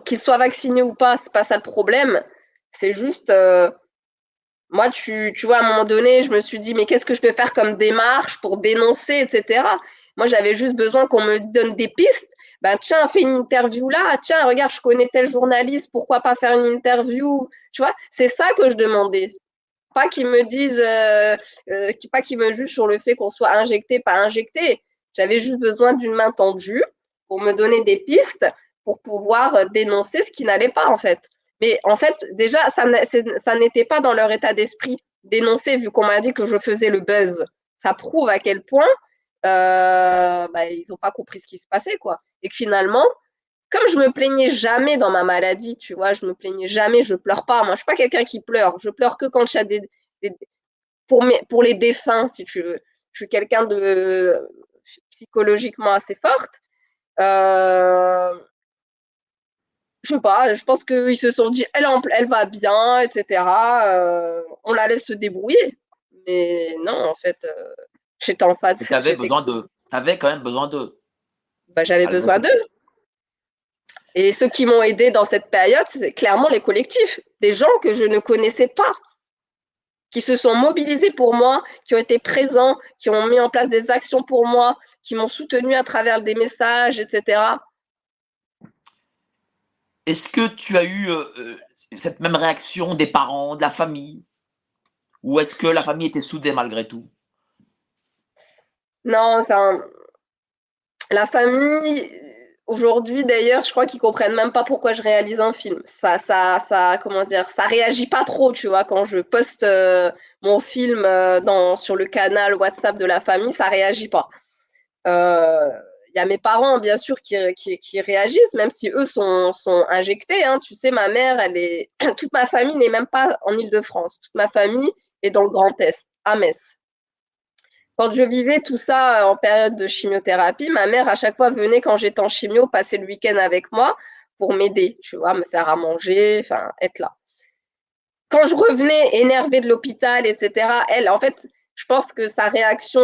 qu'ils soient vaccinés ou pas, c'est pas ça le problème. C'est juste, euh, moi, tu, tu vois, à un moment donné, je me suis dit, mais qu'est-ce que je peux faire comme démarche pour dénoncer, etc. Moi, j'avais juste besoin qu'on me donne des pistes. Ben, tiens, fais une interview là. Tiens, regarde, je connais tel journaliste, pourquoi pas faire une interview? Tu vois, c'est ça que je demandais. Pas qu'ils me disent, euh, euh, pas qu'ils me jugent sur le fait qu'on soit injecté, pas injecté. J'avais juste besoin d'une main tendue pour me donner des pistes pour pouvoir dénoncer ce qui n'allait pas, en fait. Mais en fait, déjà, ça, n'était pas dans leur état d'esprit dénoncer, vu qu'on m'a dit que je faisais le buzz. Ça prouve à quel point euh, bah, ils n'ont pas compris ce qui se passait, quoi. Et que finalement, comme je me plaignais jamais dans ma maladie, tu vois, je me plaignais jamais, je pleure pas. Moi, je suis pas quelqu'un qui pleure. Je pleure que quand j'ai des, pour pour les défunts, si tu veux. Je suis quelqu'un de psychologiquement assez forte. Euh, je sais pas, je pense qu'ils se sont dit, elle, elle va bien, etc. Euh, on la laisse se débrouiller. Mais non, en fait, euh, j'étais en phase. Tu avais besoin de. avais quand même besoin d'eux. Bah, J'avais besoin d'eux. Et ceux qui m'ont aidé dans cette période, c'est clairement les collectifs, des gens que je ne connaissais pas, qui se sont mobilisés pour moi, qui ont été présents, qui ont mis en place des actions pour moi, qui m'ont soutenu à travers des messages, etc. Est-ce que tu as eu euh, euh, cette même réaction des parents, de la famille? Ou est-ce que la famille était soudée malgré tout? Non, la famille, aujourd'hui d'ailleurs, je crois qu'ils comprennent même pas pourquoi je réalise un film. Ça, ça, ça, comment dire, ça réagit pas trop, tu vois, quand je poste euh, mon film sur le canal WhatsApp de la famille, ça réagit pas y a mes parents, bien sûr, qui, qui, réagissent, même si eux sont, sont injectés. Hein. Tu sais, ma mère, elle est. [clears throat] Toute ma famille n'est même pas en Ile-de-France. Toute ma famille est dans le Grand Est, à Metz. Quand je vivais tout ça en période de chimiothérapie, ma mère, à chaque fois, venait quand j'étais en chimio, passer le week-end avec moi pour m'aider, tu vois, me faire à manger, enfin, être là. Quand je revenais énervée de l'hôpital, etc., elle, en fait, je pense que sa réaction,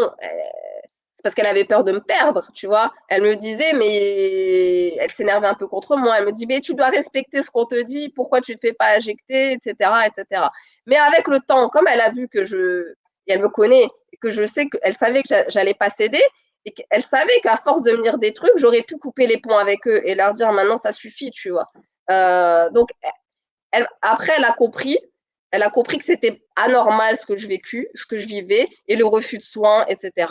parce qu'elle avait peur de me perdre, tu vois. Elle me disait, mais elle s'énervait un peu contre moi. Elle me dit, mais tu dois respecter ce qu'on te dit, pourquoi tu ne te fais pas injecter, etc., etc. Mais avec le temps, comme elle a vu que je, elle me connaît, que je sais qu'elle savait que j'allais pas céder, et qu'elle savait qu'à force de me dire des trucs, j'aurais pu couper les ponts avec eux et leur dire maintenant ça suffit, tu vois. Euh, donc, après, elle a compris. Elle a compris que c'était anormal ce que je vécu, ce que je vivais, et le refus de soins, etc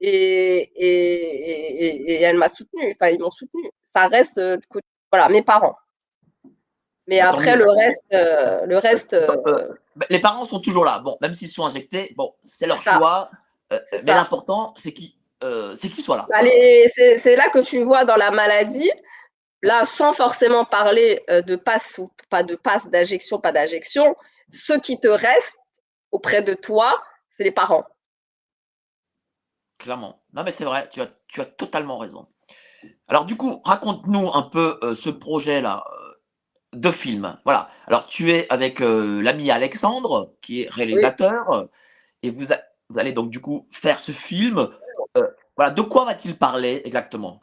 et, et, et, elle m'a soutenue, enfin ils m'ont soutenue. Ça reste, euh, voilà, mes parents. Mais après, le reste, euh, le reste. Euh, bah, les parents sont toujours là. Bon, même s'ils sont injectés, bon, c'est leur choix. mais l'important, c'est qu'ils soient là. Bah, c'est là que tu vois dans la maladie, là, sans forcément parler de passe ou pas de passe, d'injection, pas d'injection, ce qui te reste auprès de toi, c'est les parents. Clairement. Non, mais c'est vrai, tu as, tu as totalement raison. Alors, du coup, raconte-nous un peu euh, ce projet-là euh, de film. Voilà. Alors, tu es avec euh, l'ami Alexandre, qui est réalisateur, et vous, vous, allez donc, du coup, faire ce film. voilà. De quoi va-t-il parler exactement?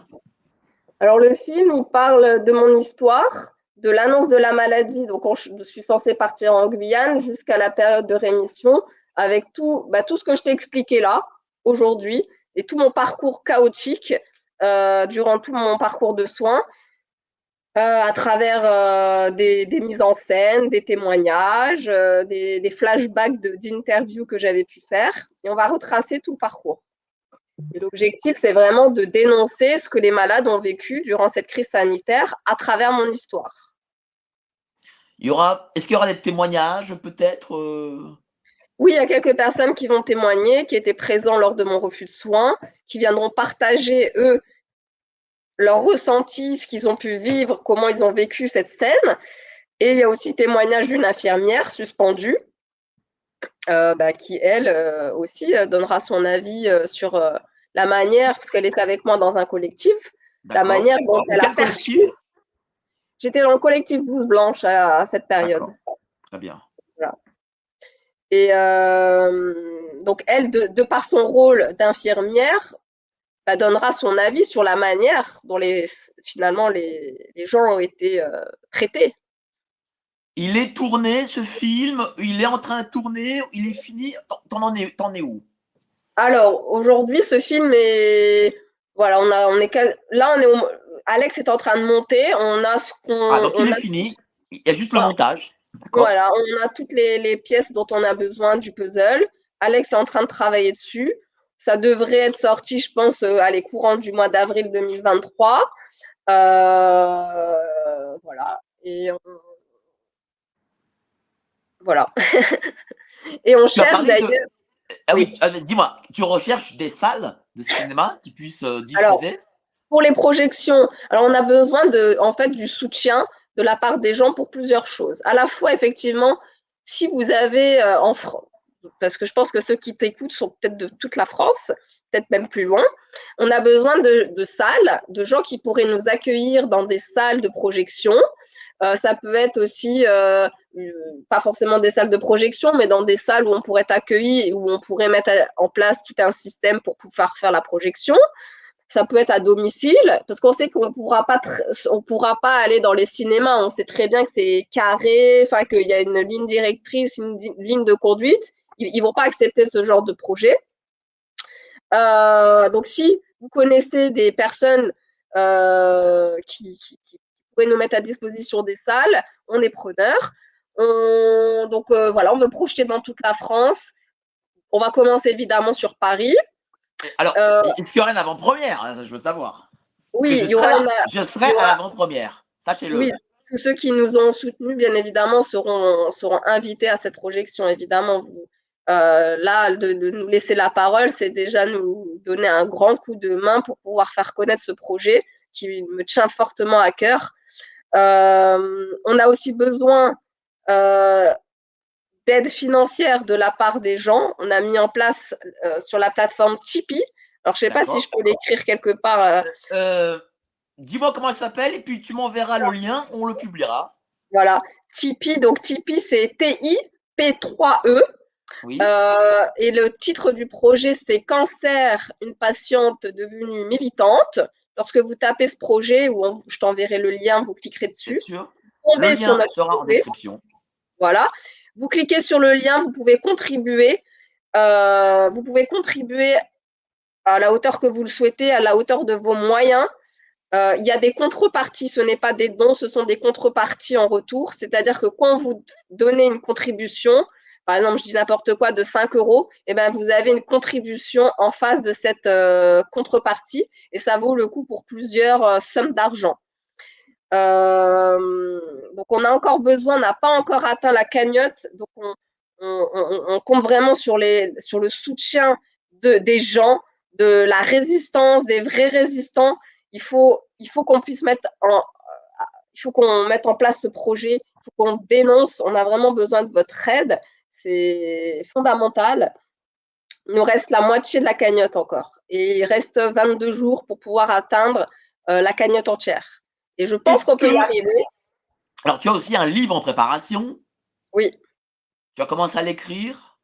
Alors, le film, il parle de mon histoire, de l'annonce de la maladie. Donc, je suis censée partir en Guyane jusqu'à la période de rémission, avec tout, bah, tout ce que je t'ai expliqué là aujourd'hui et tout mon parcours chaotique euh, durant tout mon parcours de soins. Euh, à travers euh, des, mises en scène, des témoignages, des, flashbacks d'interviews que j'avais pu faire. Et on va retracer tout le parcours. L'objectif, c'est vraiment de dénoncer ce que les malades ont vécu durant cette crise sanitaire à travers mon histoire. Est-ce qu'il y aura des témoignages peut-être oui, il y a quelques personnes qui vont témoigner, qui étaient présents lors de mon refus de soins, qui viendront partager, eux, leur ressenti, ce qu'ils ont pu vivre, comment ils ont vécu cette scène. Et il y a aussi témoignage d'une infirmière suspendue, euh, bah, qui, elle, euh, aussi euh, donnera son avis sur la manière, parce qu'elle est avec moi dans un collectif, la manière dont elle a perçu. J'étais dans le collectif Blouse Blanche à, à cette période. Très bien. Et euh, donc, elle, de, par son rôle d'infirmière, bah, donnera son avis sur la manière dont les, finalement les, gens ont été euh, traités. Il est tourné ce film, il est en train de tourner, il est fini. T'en es, es où? Alors aujourd'hui, ce film est voilà, on a, on est là, on est Alex est en train de monter, on a ce qu'on. Ah donc il est fini. Il y a juste le montage. Voilà, on a toutes les, pièces dont on a besoin du puzzle. Alex est en train de travailler dessus. Ça devrait être sorti, je pense, à les courants du mois d'avril 2023. voilà. Et voilà. Et on [laughs] cherche d'ailleurs. Ah oui, ah, dis-moi, tu recherches des salles de cinéma qui puissent diffuser? Pour les projections, alors on a besoin de, en fait, du soutien de la part des gens pour plusieurs choses. À la fois, effectivement, si vous avez euh, en France, parce que je pense que ceux qui t'écoutent sont peut-être de toute la France, peut-être même plus loin, on a besoin de, salles, de gens qui pourraient nous accueillir dans des salles de projection. Euh, ça peut être aussi, euh, pas forcément des salles de projection, mais dans des salles où on pourrait être accueilli, où on pourrait mettre en place tout un système pour pouvoir faire la projection ça peut être à domicile, parce qu'on sait qu'on pourra pas, on pourra pas aller dans les cinémas. On sait très bien que c'est carré, enfin qu'il y a une ligne directrice, une ligne de conduite. Ils, ne vont pas accepter ce genre de projet. Euh, donc, si vous connaissez des personnes euh, qui, pourraient nous mettre à disposition des salles, on est preneur. donc euh, voilà, on veut projeter dans toute la France. On va commencer évidemment sur Paris. Alors, euh, est-ce qu'il y aura une avant-première hein, Je veux savoir. Oui, il y aura une... Je serai à l'avant-première. Sachez-le. Oui, tous ceux qui nous ont soutenus, bien évidemment, seront, seront invités à cette projection. Évidemment, vous, euh, là, de, nous laisser la parole, c'est déjà nous donner un grand coup de main pour pouvoir faire connaître ce projet qui me tient fortement à cœur. Euh, on a aussi besoin d'aide financière de la part des gens. On a mis en place euh, sur la plateforme Tipeee. Alors, je ne sais pas si je peux l'écrire quelque part. Euh. Euh, dis-moi comment elle s'appelle et puis tu m'enverras le lien, on le publiera. Voilà, Tipeee. Donc, Tipeee, c'est T-I-P-3-E. Oui. et le titre du projet, c'est Cancer, une patiente devenue militante. Lorsque vous tapez ce projet, ou je t'enverrai le lien, vous cliquerez dessus. Sûr. Le lien sera en description. Voilà. Vous cliquez sur le lien, vous pouvez contribuer. Euh, vous pouvez contribuer à la hauteur que vous le souhaitez, à la hauteur de vos moyens. Euh, il y a des contreparties, ce n'est pas des dons, ce sont des contreparties en retour. C'est-à-dire que quand vous donnez une contribution, par exemple, je dis n'importe quoi, de 5 euros, eh ben, vous avez une contribution en face de cette euh, contrepartie et ça vaut le coup pour plusieurs sommes d'argent. Euh, donc on a encore besoin, on n'a pas encore atteint la cagnotte, donc on, compte vraiment sur, les, sur le soutien de, des gens, de la résistance, des vrais résistants. Il faut, il faut qu'on puisse mettre en, il faut qu'on mette en place ce projet, il faut qu'on dénonce. On a vraiment besoin de votre aide, c'est fondamental. Il nous reste la moitié de la cagnotte encore, et il reste 22 jours pour pouvoir atteindre euh, la cagnotte entière. Et je pense qu'on peut y arriver. Alors, tu as aussi un livre en préparation. Oui. Tu as commencé à l'écrire?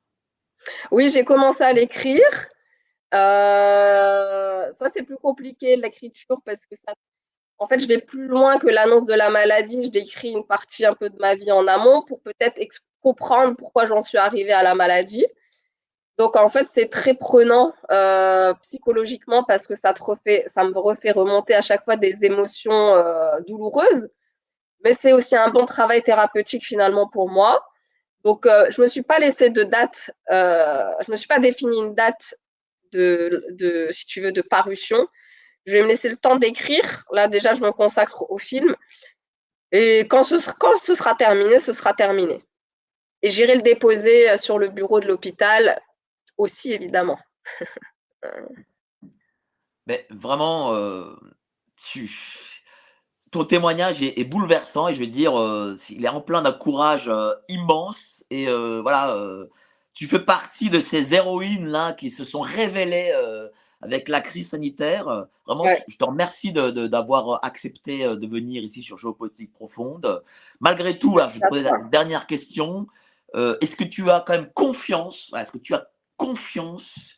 Oui, j'ai commencé à l'écrire. Euh, ça, c'est plus compliqué, l'écriture, parce que ça. En fait, je vais plus loin que l'annonce de la maladie. Je décris une partie un peu de ma vie en amont pour peut-être comprendre pourquoi j'en suis arrivée à la maladie. Donc en fait, c'est très prenant euh, psychologiquement parce que ça, me refait remonter à chaque fois des émotions euh, douloureuses. Mais c'est aussi un bon travail thérapeutique finalement pour moi. Donc euh, je me suis pas laissé de date, je me suis pas défini une date de, si tu veux, de parution. Je vais me laisser le temps d'écrire. Là déjà, je me consacre au film. Et quand ce sera terminé, ce sera terminé. Et j'irai le déposer sur le bureau de l'hôpital aussi, évidemment. [laughs] Mais vraiment, euh, ton témoignage est, bouleversant et je vais dire, euh, il est en plein d'un courage euh, immense et voilà, tu fais partie de ces héroïnes là qui se sont révélées avec la crise sanitaire. Vraiment, je te remercie d'avoir accepté de venir ici sur Géopolitique Profonde. Malgré tout, je vais poser la dernière question. Est-ce que tu as quand même confiance Est-ce que tu as confiance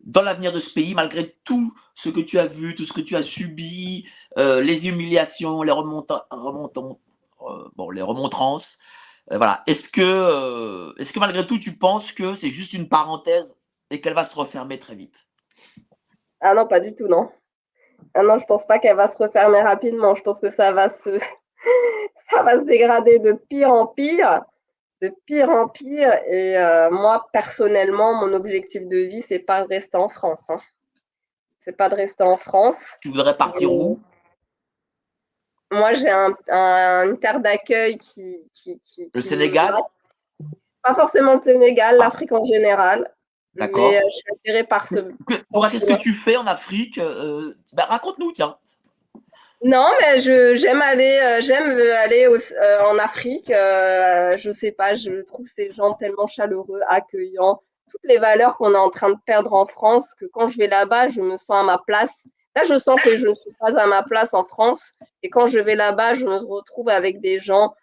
dans l'avenir de ce pays, malgré tout ce que tu as vu, tout ce que tu as subi, euh, les humiliations, les, remontants, euh, bon, les remontrances. Euh, voilà. Est-ce que, est-ce que malgré tout, tu penses que c'est juste une parenthèse et qu'elle va se refermer très vite? Ah non, pas du tout, non. Ah non, je pense pas qu'elle va se refermer rapidement. Je pense que ça va se, [laughs] ça va se dégrader de pire en pire. De pire en pire. Et euh, moi, personnellement, mon objectif de vie, c'est pas de rester en France. Hein. C'est pas de rester en France. Tu voudrais partir où? Moi, j'ai un, une terre d'accueil qui, qui, Le Sénégal? Pas forcément le Sénégal, l'Afrique en général. D'accord. Mais euh, je suis attirée par ce. [laughs] Qu'est-ce que tu fais en Afrique euh, bah, Raconte-nous, tiens. Non, mais j'aime aller euh, j'aime aller euh, en Afrique. Euh, je sais pas, je trouve ces gens tellement chaleureux, accueillants, toutes les valeurs qu'on est en train de perdre en France. Que quand je vais là-bas, je me sens à ma place. Là, je sens que je ne suis pas à ma place en France. Et quand je vais là-bas, je me retrouve avec des gens.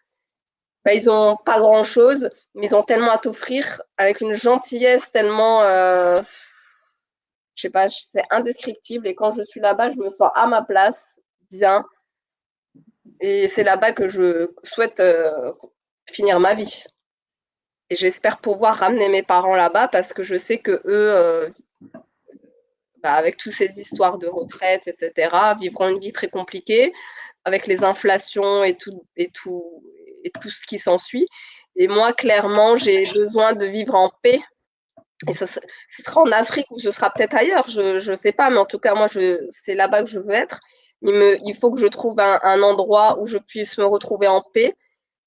Bah, ils ont pas grand-chose, mais ils ont tellement à t'offrir, avec une gentillesse tellement, euh, je sais pas, c'est indescriptible. Et quand je suis là-bas, je me sens à ma place Et c'est là-bas que je souhaite euh, finir ma vie. Et j'espère pouvoir ramener mes parents là-bas parce que je sais que eux, euh, bah, avec toutes ces histoires de retraite, etc., vivront une vie très compliquée avec les inflations et tout, et tout, et tout ce qui s'ensuit. Et moi, clairement, j'ai besoin de vivre en paix. Et ce, sera en Afrique ou ce sera peut-être ailleurs, je ne sais pas, mais en tout cas, moi, c'est là-bas que je veux être il, faut que je trouve un, endroit où je puisse me retrouver en paix.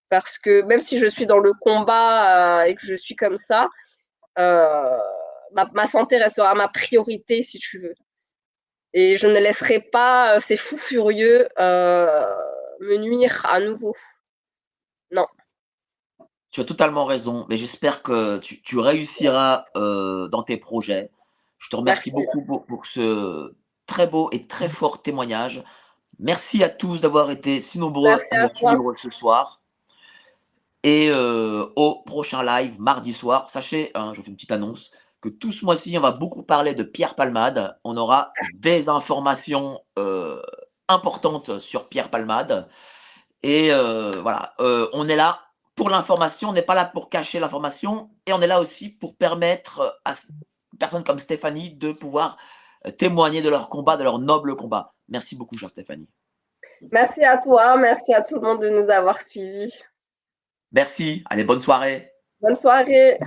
Parce que même si je suis dans le combat euh, et que je suis comme ça, euh, ma, santé restera ma priorité, si tu veux. Et je ne laisserai pas euh, ces fous furieux me nuire à nouveau. Non. Tu as totalement raison, mais j'espère que tu, réussiras dans tes projets. Je te remercie beaucoup pour ce très beau et très fort témoignage. Merci à tous d'avoir été si nombreux à, nous suivre ce soir. Et euh, au prochain live, mardi soir, sachez, hein, je fais une petite annonce, que tout ce mois-ci, on va beaucoup parler de Pierre Palmade. On aura des informations euh, importantes sur Pierre Palmade. Et euh, voilà, on est là pour l'information, on n'est pas là pour cacher l'information. Et on est là aussi pour permettre à une personne comme Stéphanie de pouvoir témoigner de leur combat, de leur noble combat. Merci beaucoup, chère Stéphanie. Merci à toi, merci à tout le monde de nous avoir suivis. Merci, allez, bonne soirée. Bonne soirée.